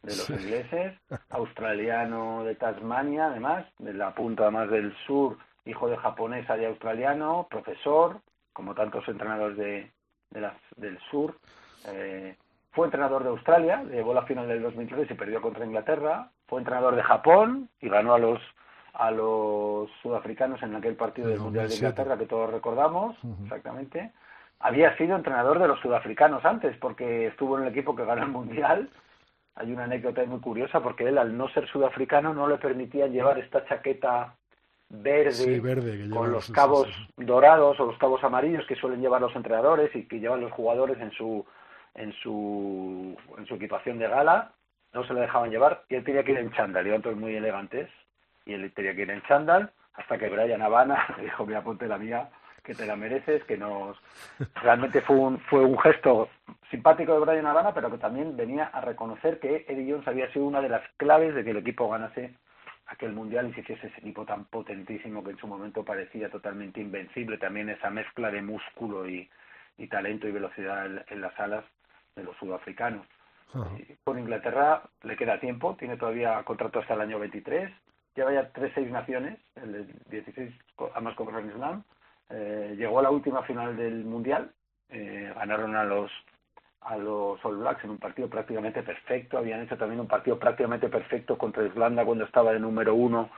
de los ingleses, australiano de Tasmania, además, de la punta más del sur hijo de japonesa y australiano, profesor, como tantos entrenadores de, del sur. Eh, fue entrenador de Australia, llevó la final del 2003 y perdió contra Inglaterra. Fue entrenador de Japón y ganó a los a los sudafricanos en aquel partido del Mundial de Inglaterra que todos recordamos, exactamente. Había sido entrenador de los sudafricanos antes porque estuvo en el equipo que ganó el Mundial. Hay una anécdota muy curiosa porque él al no ser sudafricano no le permitían llevar esta chaqueta verde, con los cabos dorados o los cabos amarillos que suelen llevar los entrenadores y que llevan los jugadores en su en su en su equipación de gala no se le dejaban llevar y él tenía que ir en chándal iban todos muy elegantes y él tenía que ir en chándal hasta que Brian Habana le dijo mira ponte la mía que te la mereces que nos realmente fue un fue un gesto simpático de Brian Habana pero que también venía a reconocer que Eddie Jones había sido una de las claves de que el equipo ganase aquel mundial y se hiciese ese equipo tan potentísimo que en su momento parecía totalmente invencible, también esa mezcla de músculo y, talento y velocidad en, las alas de los sudafricanos. Con Inglaterra le queda tiempo, tiene todavía contrato hasta el año 23, lleva ya tres seis naciones, el 16 además con Grand Slam, eh, llegó a la última final del mundial, eh, ganaron a los a los All Blacks en un partido prácticamente perfecto. Habían hecho también un partido prácticamente perfecto contra Irlanda cuando estaba de número uno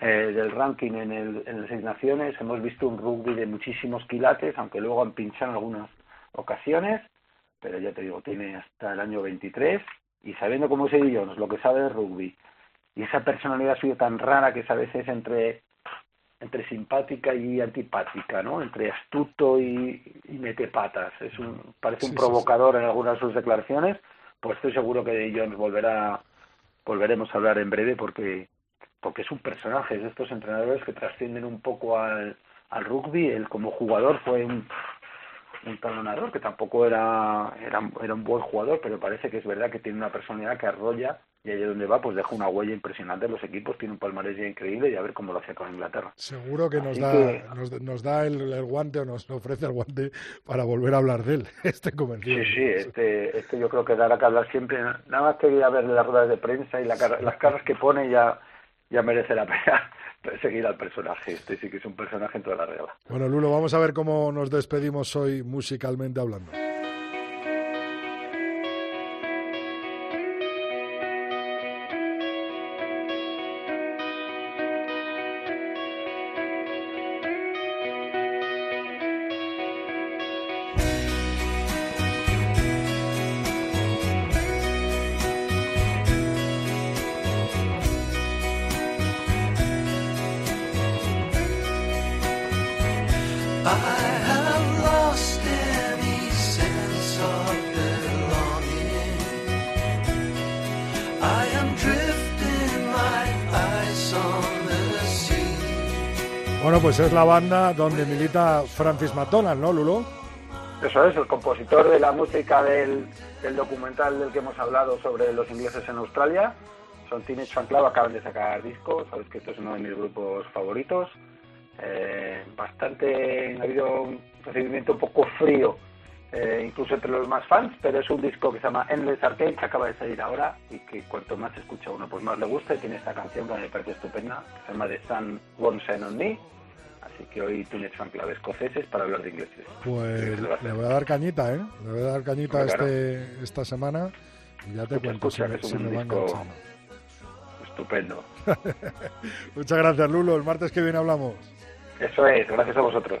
eh, del ranking en el, en Seis Naciones. Hemos visto un rugby de muchísimos quilates, aunque luego han pinchado en algunas ocasiones. Pero ya te digo, tiene hasta el año 23 y sabiendo cómo es Eddie Jones, lo que sabe de rugby y esa personalidad suya tan rara que es a veces entre entre simpática y antipática, ¿no? Entre astuto y, y mete patas. Es un, parece un provocador en algunas de sus declaraciones. Pues estoy seguro que de Jones volverá, volveremos a hablar en breve porque, porque es un personaje, es de estos entrenadores que trascienden un poco al, al rugby. Él como jugador fue un, un talonador, que tampoco era, era, era un buen jugador, pero parece que es verdad que tiene una personalidad que arrolla y allí donde va pues deja una huella impresionante en los equipos, tiene un palmarés ya increíble y a ver cómo lo hace con Inglaterra. Seguro que nos da, Nos, nos, da el, guante o nos ofrece el guante para volver a hablar de él, este convencido. Sí, sí, este, este yo creo que dará que hablar siempre, nada más que ir a ver las ruedas de prensa y la las caras que pone ya, ya merece la pena seguir al personaje, este sí que es un personaje en toda la regla. Bueno Lulo, vamos a ver cómo nos despedimos hoy musicalmente hablando. Bueno, pues es la banda donde milita Francis McDonald, ¿no, Lulo? Eso es, el compositor de la música del, documental del que hemos hablado sobre los ingleses en Australia. Son Teenage Fan acaban de sacar disco, sabes que esto es uno de mis grupos favoritos. Eh, bastante, ha habido un recibimiento un poco frío, eh, incluso entre los más fans, pero es un disco que se llama Endless Arcade, que acaba de salir ahora y que cuanto más escucha uno, pues más le gusta y tiene esta canción que me parece estupenda, que se llama The Sun Won't Shine on Me Así que hoy tienes fan clave escoceses para hablar de ingleses. Pues le voy a dar cañita, ¿eh? Le voy a dar cañita este, esta semana y ya te cuento si, me, si me van Estupendo. Muchas gracias, Lulo. El martes que viene hablamos. Eso es, gracias a vosotros.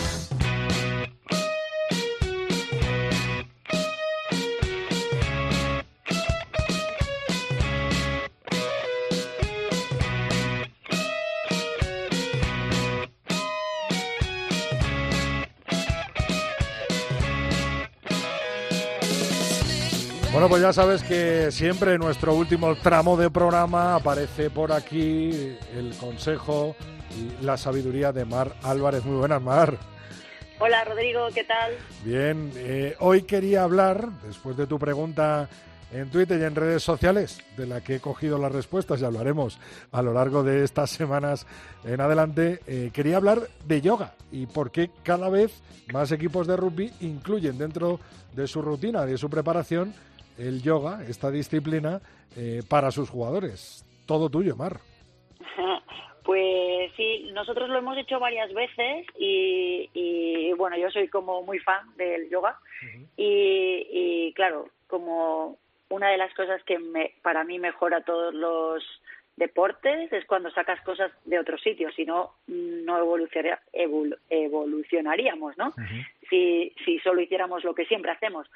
Bueno, pues ya sabes que siempre en nuestro último tramo de programa aparece por aquí el consejo y la sabiduría de Mar Álvarez. Muy buenas, Mar. Hola, Rodrigo, ¿qué tal? Bien, eh, hoy quería hablar, después de tu pregunta en Twitter y en redes sociales, de la que he cogido las respuestas y hablaremos a lo largo de estas semanas en adelante, eh, quería hablar de yoga y por qué cada vez más equipos de rugby incluyen dentro de su rutina, de su preparación, el yoga, esta disciplina, eh, para sus jugadores. Todo tuyo, Mar. Pues sí, nosotros lo hemos hecho varias veces y, bueno, yo soy como muy fan del yoga y, claro, como una de las cosas que me, para mí mejora todos los deportes es cuando sacas cosas de otros sitios, si no, no evolucionaríamos, ¿no? si, si solo hiciéramos lo que siempre hacemos.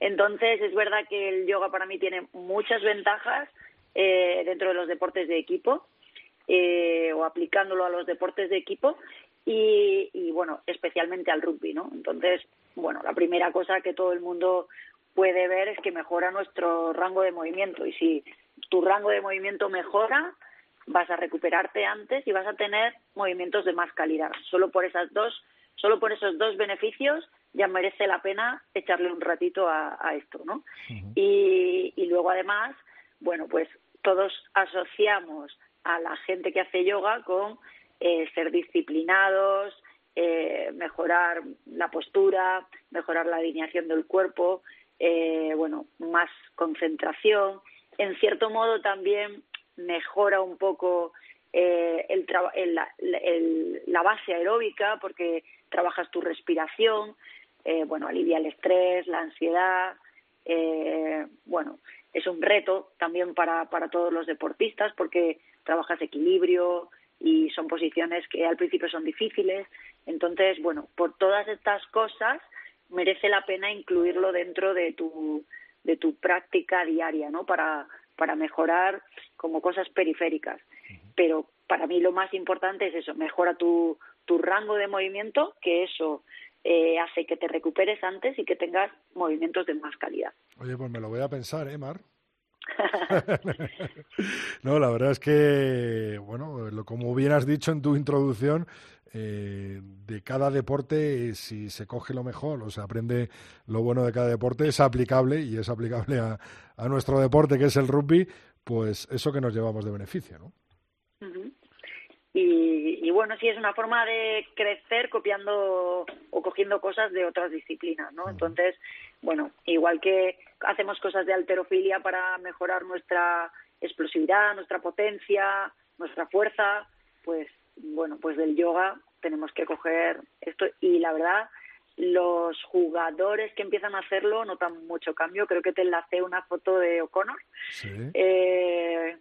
Entonces, es verdad que el yoga para mí tiene muchas ventajas eh, dentro de los deportes de equipo eh, o aplicándolo a los deportes de equipo y, bueno, especialmente al rugby, ¿no? Entonces, bueno, la primera cosa que todo el mundo puede ver es que mejora nuestro rango de movimiento y si tu rango de movimiento mejora, vas a recuperarte antes y vas a tener movimientos de más calidad. Solo por esas dos, solo por esos dos beneficios ya merece la pena echarle un ratito a, esto, ¿no? y, luego además, bueno, pues todos asociamos a la gente que hace yoga con eh, ser disciplinados, eh, mejorar la postura, mejorar la alineación del cuerpo, eh, bueno, más concentración. En cierto modo también mejora un poco el, la base aeróbica porque trabajas tu respiración, eh, bueno, alivia el estrés, la ansiedad, eh, bueno, es un reto también para, para todos los deportistas porque trabajas equilibrio, y son posiciones que al principio son difíciles. Entonces, bueno, por todas estas cosas merece la pena incluirlo dentro de tu, de tu práctica diaria, ¿no? Para, para mejorar como cosas periféricas. Pero para mí lo más importante es eso, mejora tu, tu rango de movimiento, que eso eh, hace que te recuperes antes y que tengas movimientos de más calidad. Oye, pues me lo voy a pensar, ¿eh, Mar? no, la verdad es que, bueno, lo, como bien has dicho en tu introducción, eh, de cada deporte, si se coge lo mejor o se aprende lo bueno de cada deporte, es aplicable y es aplicable a, a nuestro deporte que es el rugby, pues eso que nos llevamos de beneficio, ¿no? Y, y, bueno, sí es una forma de crecer copiando o cogiendo cosas de otras disciplinas, ¿no? Entonces, bueno, igual que hacemos cosas de alterofilia para mejorar nuestra explosividad, nuestra potencia, nuestra fuerza, pues bueno, pues del yoga tenemos que coger esto y la verdad los jugadores que empiezan a hacerlo notan mucho cambio. Creo que te enlacé una foto de O'Connor. Sí. Eh,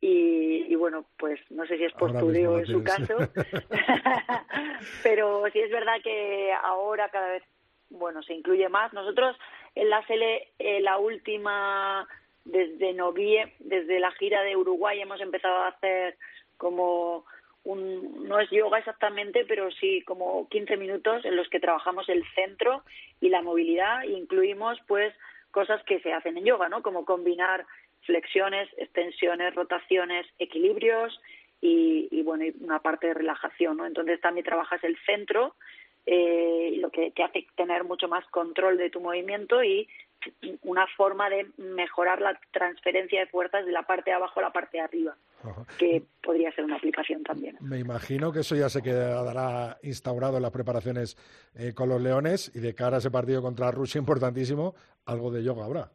y, y, bueno, pues no sé si es postureo en su caso, pero sí es verdad que ahora cada vez, bueno, se incluye más. Nosotros en la SELE, eh, la última, desde noviembre, desde la gira de Uruguay, hemos empezado a hacer como un, no es yoga exactamente, pero sí como 15 minutos en los que trabajamos el centro y la movilidad. E incluimos pues cosas que se hacen en yoga, ¿no? Como combinar flexiones, extensiones, rotaciones, equilibrios y, y bueno, y una parte de relajación, ¿no? Entonces también trabajas el centro, eh, lo que te hace tener mucho más control de tu movimiento y una forma de mejorar la transferencia de fuerzas de la parte de abajo a la parte de arriba, Ajá. que podría ser una aplicación también. Me imagino que eso ya se quedará instaurado en las preparaciones eh, con los Leones y de cara a ese partido contra Rusia importantísimo, algo de yoga habrá.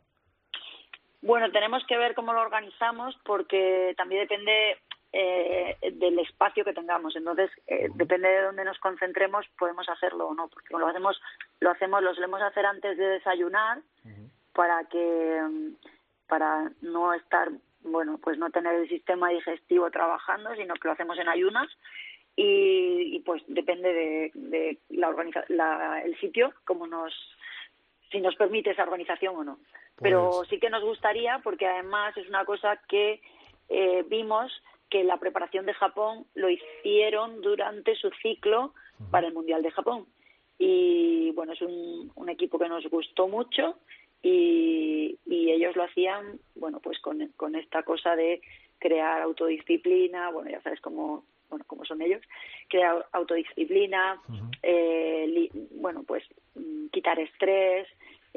Bueno, tenemos que ver cómo lo organizamos porque también depende eh, del espacio que tengamos. Entonces, eh, depende de dónde nos concentremos, podemos hacerlo o no, porque lo hacemos, lo hacemos, lo solemos hacer antes de desayunar uh -huh. para que, para no estar, bueno, pues no tener el sistema digestivo trabajando, sino que lo hacemos en ayunas y, y pues depende de, de la organiza la, el sitio, como nos, si nos permite esa organización o no. Pues... Pero sí que nos gustaría, porque además es una cosa que eh, vimos que la preparación de Japón lo hicieron durante su ciclo para el Mundial de Japón. Y bueno, es un, un equipo que nos gustó mucho y, y, ellos lo hacían, bueno, pues con, con esta cosa de crear autodisciplina, bueno, ya sabes cómo, bueno, cómo son ellos, crear autodisciplina, uh -huh. eh, li, bueno, pues mm, quitar estrés,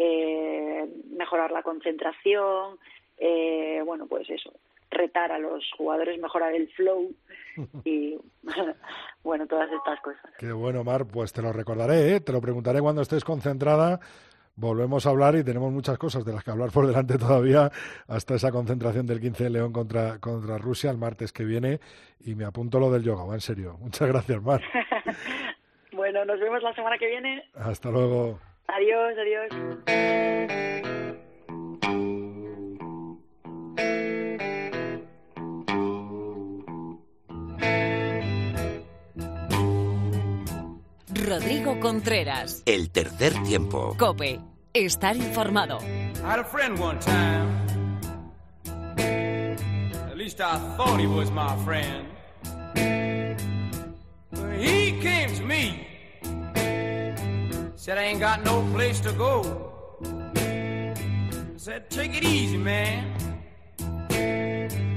eh, mejorar la concentración, eh, bueno, pues eso, retar a los jugadores, mejorar el flow y bueno, todas estas cosas. Qué bueno, Mar, pues te lo recordaré, ¿eh? te lo preguntaré cuando estés concentrada. Volvemos a hablar y tenemos muchas cosas de las que hablar por delante todavía hasta esa concentración del 15 de León contra, contra Rusia el martes que viene y me apunto lo del yoga, va en serio. Muchas gracias, Mar. bueno, nos vemos la semana que viene. Hasta luego. Adiós, adiós. Rodrigo Contreras. El tercer tiempo. Cope. Estar informado. I had a friend one time. At least I thought he was my friend. Said I ain't got no place to go. Said take it easy, man.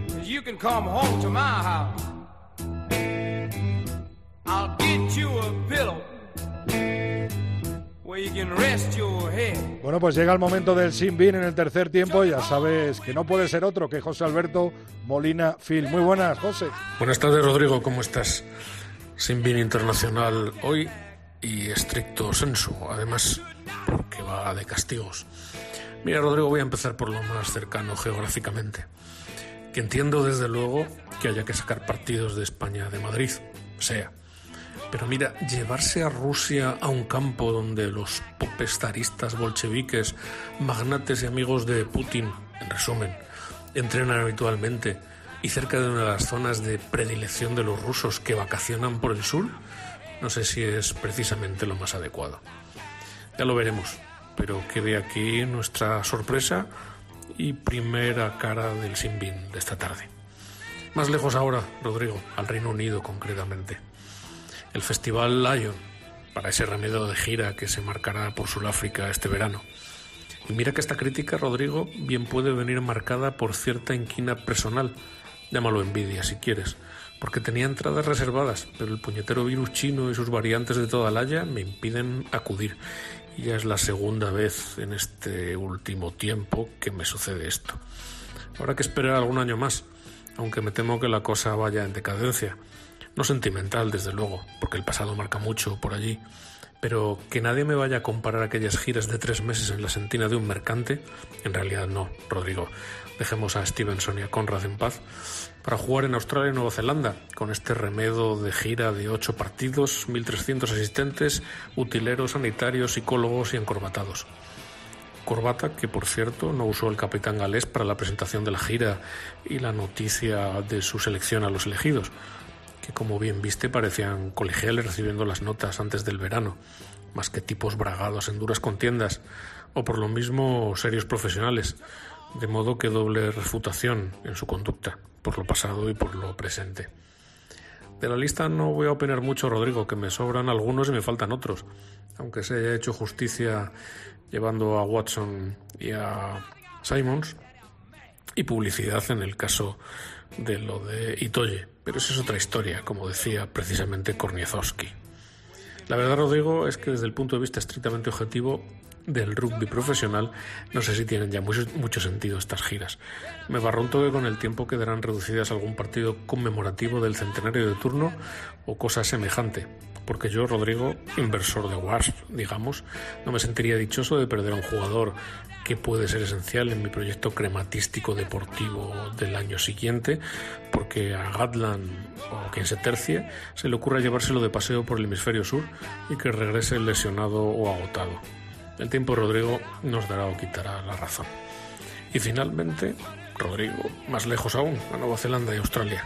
Cause you can come home to my house. I'll get you a pillow. Bueno, pues llega el momento del sin bin en el tercer tiempo. Ya sabes que no puede ser otro que José Alberto Molina Phil. Muy buenas, José. Buenas tardes, Rodrigo. ¿Cómo estás? Sin bin internacional hoy y estricto sensu, además, porque va de castigos. Mira, Rodrigo, voy a empezar por lo más cercano geográficamente. Que entiendo, desde luego, que haya que sacar partidos de España de Madrid, sea pero mira, llevarse a Rusia a un campo donde los popestaristas bolcheviques, magnates y amigos de Putin, en resumen, entrenan habitualmente y cerca de una de las zonas de predilección de los rusos que vacacionan por el sur, no sé si es precisamente lo más adecuado. Ya lo veremos, pero quede aquí nuestra sorpresa y primera cara del Sinbin de esta tarde. Más lejos ahora, Rodrigo, al Reino Unido concretamente. El Festival Lion, para ese remedio de gira que se marcará por Sudáfrica este verano. Y mira que esta crítica, Rodrigo, bien puede venir marcada por cierta inquina personal, llámalo envidia si quieres, porque tenía entradas reservadas, pero el puñetero virus chino y sus variantes de toda la haya me impiden acudir. Y ya es la segunda vez en este último tiempo que me sucede esto. Habrá que esperar algún año más, aunque me temo que la cosa vaya en decadencia. No sentimental, desde luego, porque el pasado marca mucho por allí, pero que nadie me vaya a comparar aquellas giras de tres meses en la sentina de un mercante, en realidad no, Rodrigo. Dejemos a Stevenson y a Conrad en paz para jugar en Australia y Nueva Zelanda, con este remedo de gira de ocho partidos, 1.300 asistentes, utileros, sanitarios, psicólogos y encorbatados. Corbata que, por cierto, no usó el capitán galés para la presentación de la gira y la noticia de su selección a los elegidos, que como bien viste parecían colegiales recibiendo las notas antes del verano, más que tipos bragados en duras contiendas, o por lo mismo serios profesionales, de modo que doble refutación en su conducta, por lo pasado y por lo presente. De la lista no voy a opinar mucho, Rodrigo, que me sobran algunos y me faltan otros, aunque se haya hecho justicia llevando a Watson y a Simons, y publicidad en el caso de lo de Itoye, pero eso es otra historia, como decía precisamente Korniezowski. La verdad, Rodrigo, es que desde el punto de vista estrictamente objetivo del rugby profesional, no sé si tienen ya mucho, sentido estas giras. Me barronto que con el tiempo quedarán reducidas algún partido conmemorativo del centenario de turno o cosa semejante, porque yo, Rodrigo, inversor de Wasp, digamos, no me sentiría dichoso de perder a un jugador que puede ser esencial en mi proyecto crematístico deportivo del año siguiente, porque a Gatland o quien se tercie se le ocurra llevárselo de paseo por el hemisferio sur y que regrese lesionado o agotado. El tiempo, Rodrigo, nos dará o quitará la razón. Y finalmente, Rodrigo, más lejos aún, a Nueva Zelanda y Australia.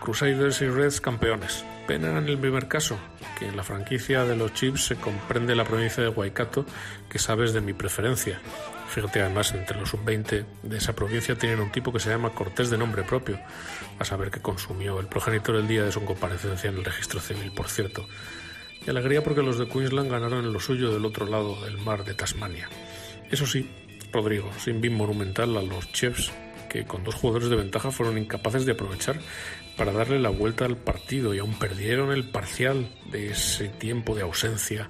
Crusaders y Reds campeones. Pena en el primer caso, que en la franquicia de los Chips se comprende la provincia de Waikato, que sabes de mi preferencia. Fíjate, además, entre los sub-20 de esa provincia tienen un tipo que se llama Cortés de nombre propio, a saber que consumió el progenitor el día de su comparecencia en el registro civil, por cierto. Y alegría porque los de Queensland ganaron en lo suyo del otro lado del mar de Tasmania. Eso sí, Rodrigo, sin bin monumental a los Chiefs, que con dos jugadores de ventaja fueron incapaces de aprovechar para darle la vuelta al partido y aún perdieron el parcial de ese tiempo de ausencia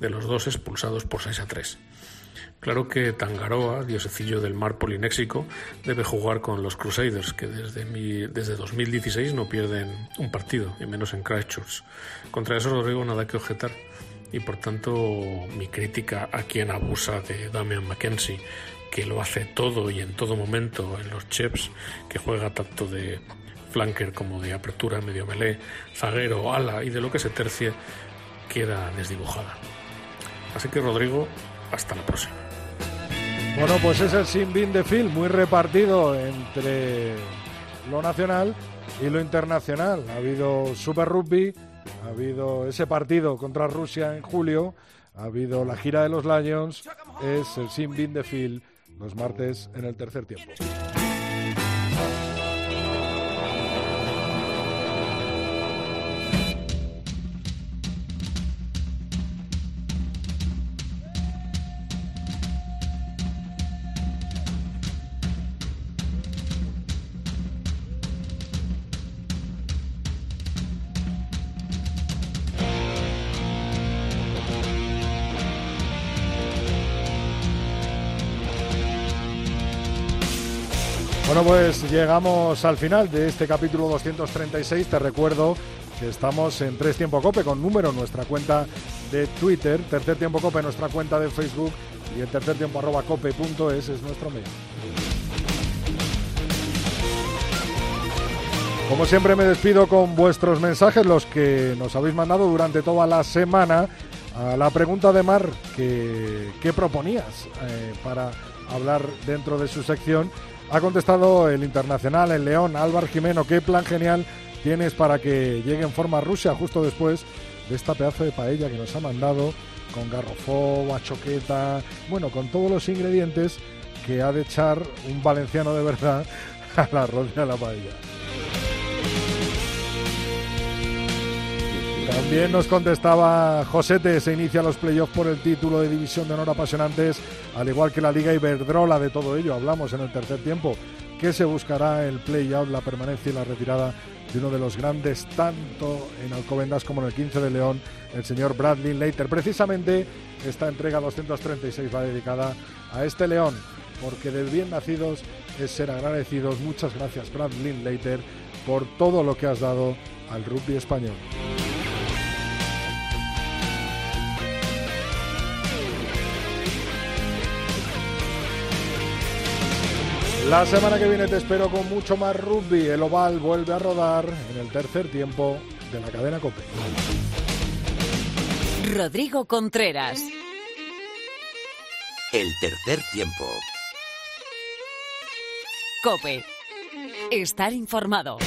de los dos expulsados por 6 a 3. Claro que Tangaroa, diosecillo del mar polinéxico, debe jugar con los Crusaders, que desde, mi, desde 2016 no pierden un partido, y menos en Christchurch. Contra eso, Rodrigo, nada que objetar. Y por tanto, mi crítica a quien abusa de Damian McKenzie, que lo hace todo y en todo momento en los Chiefs, que juega tanto de flanker como de apertura, medio melé, zaguero, ala y de lo que se tercie, queda desdibujada. Así que Rodrigo, hasta la próxima. Bueno, pues es el sin bin de Phil, muy repartido entre lo nacional y lo internacional. Ha habido Super Rugby, ha habido ese partido contra Rusia en julio, ha habido la gira de los Lions, es el sin bin de Phil los martes en el tercer tiempo. Bueno, pues llegamos al final de este capítulo 236. Te recuerdo que estamos en Tres Tiempo Cope con número nuestra cuenta de Twitter, Tercer Tiempo Cope nuestra cuenta de Facebook y el tercer tiempo arroba cope.es es nuestro medio. Como siempre me despido con vuestros mensajes, los que nos habéis mandado durante toda la semana. A la pregunta de Mar, que, ¿qué proponías eh, para hablar dentro de su sección? Ha contestado el internacional, el León, Álvaro Jimeno. ¿Qué plan genial tienes para que llegue en forma Rusia justo después de esta pedazo de paella que nos ha mandado con garrofó, choqueta, bueno, con todos los ingredientes que ha de echar un valenciano de verdad al arroz y a la paella. También nos contestaba Josete, se inicia los playoffs por el título de División de Honor apasionantes, al igual que la Liga Iberdrola, de todo ello hablamos en el tercer tiempo, que se buscará el play-out, la permanencia y la retirada de uno de los grandes, tanto en Alcobendas como en el 15 de León, el señor Bradley Leiter. Precisamente esta entrega 236 va dedicada a este León, porque de bien nacidos es ser agradecidos. Muchas gracias, Bradley Leiter, por todo lo que has dado al rugby español. La semana que viene te espero con mucho más rugby. El oval vuelve a rodar en el tercer tiempo de la cadena Cope. Rodrigo Contreras. El tercer tiempo. Cope. Estar informado.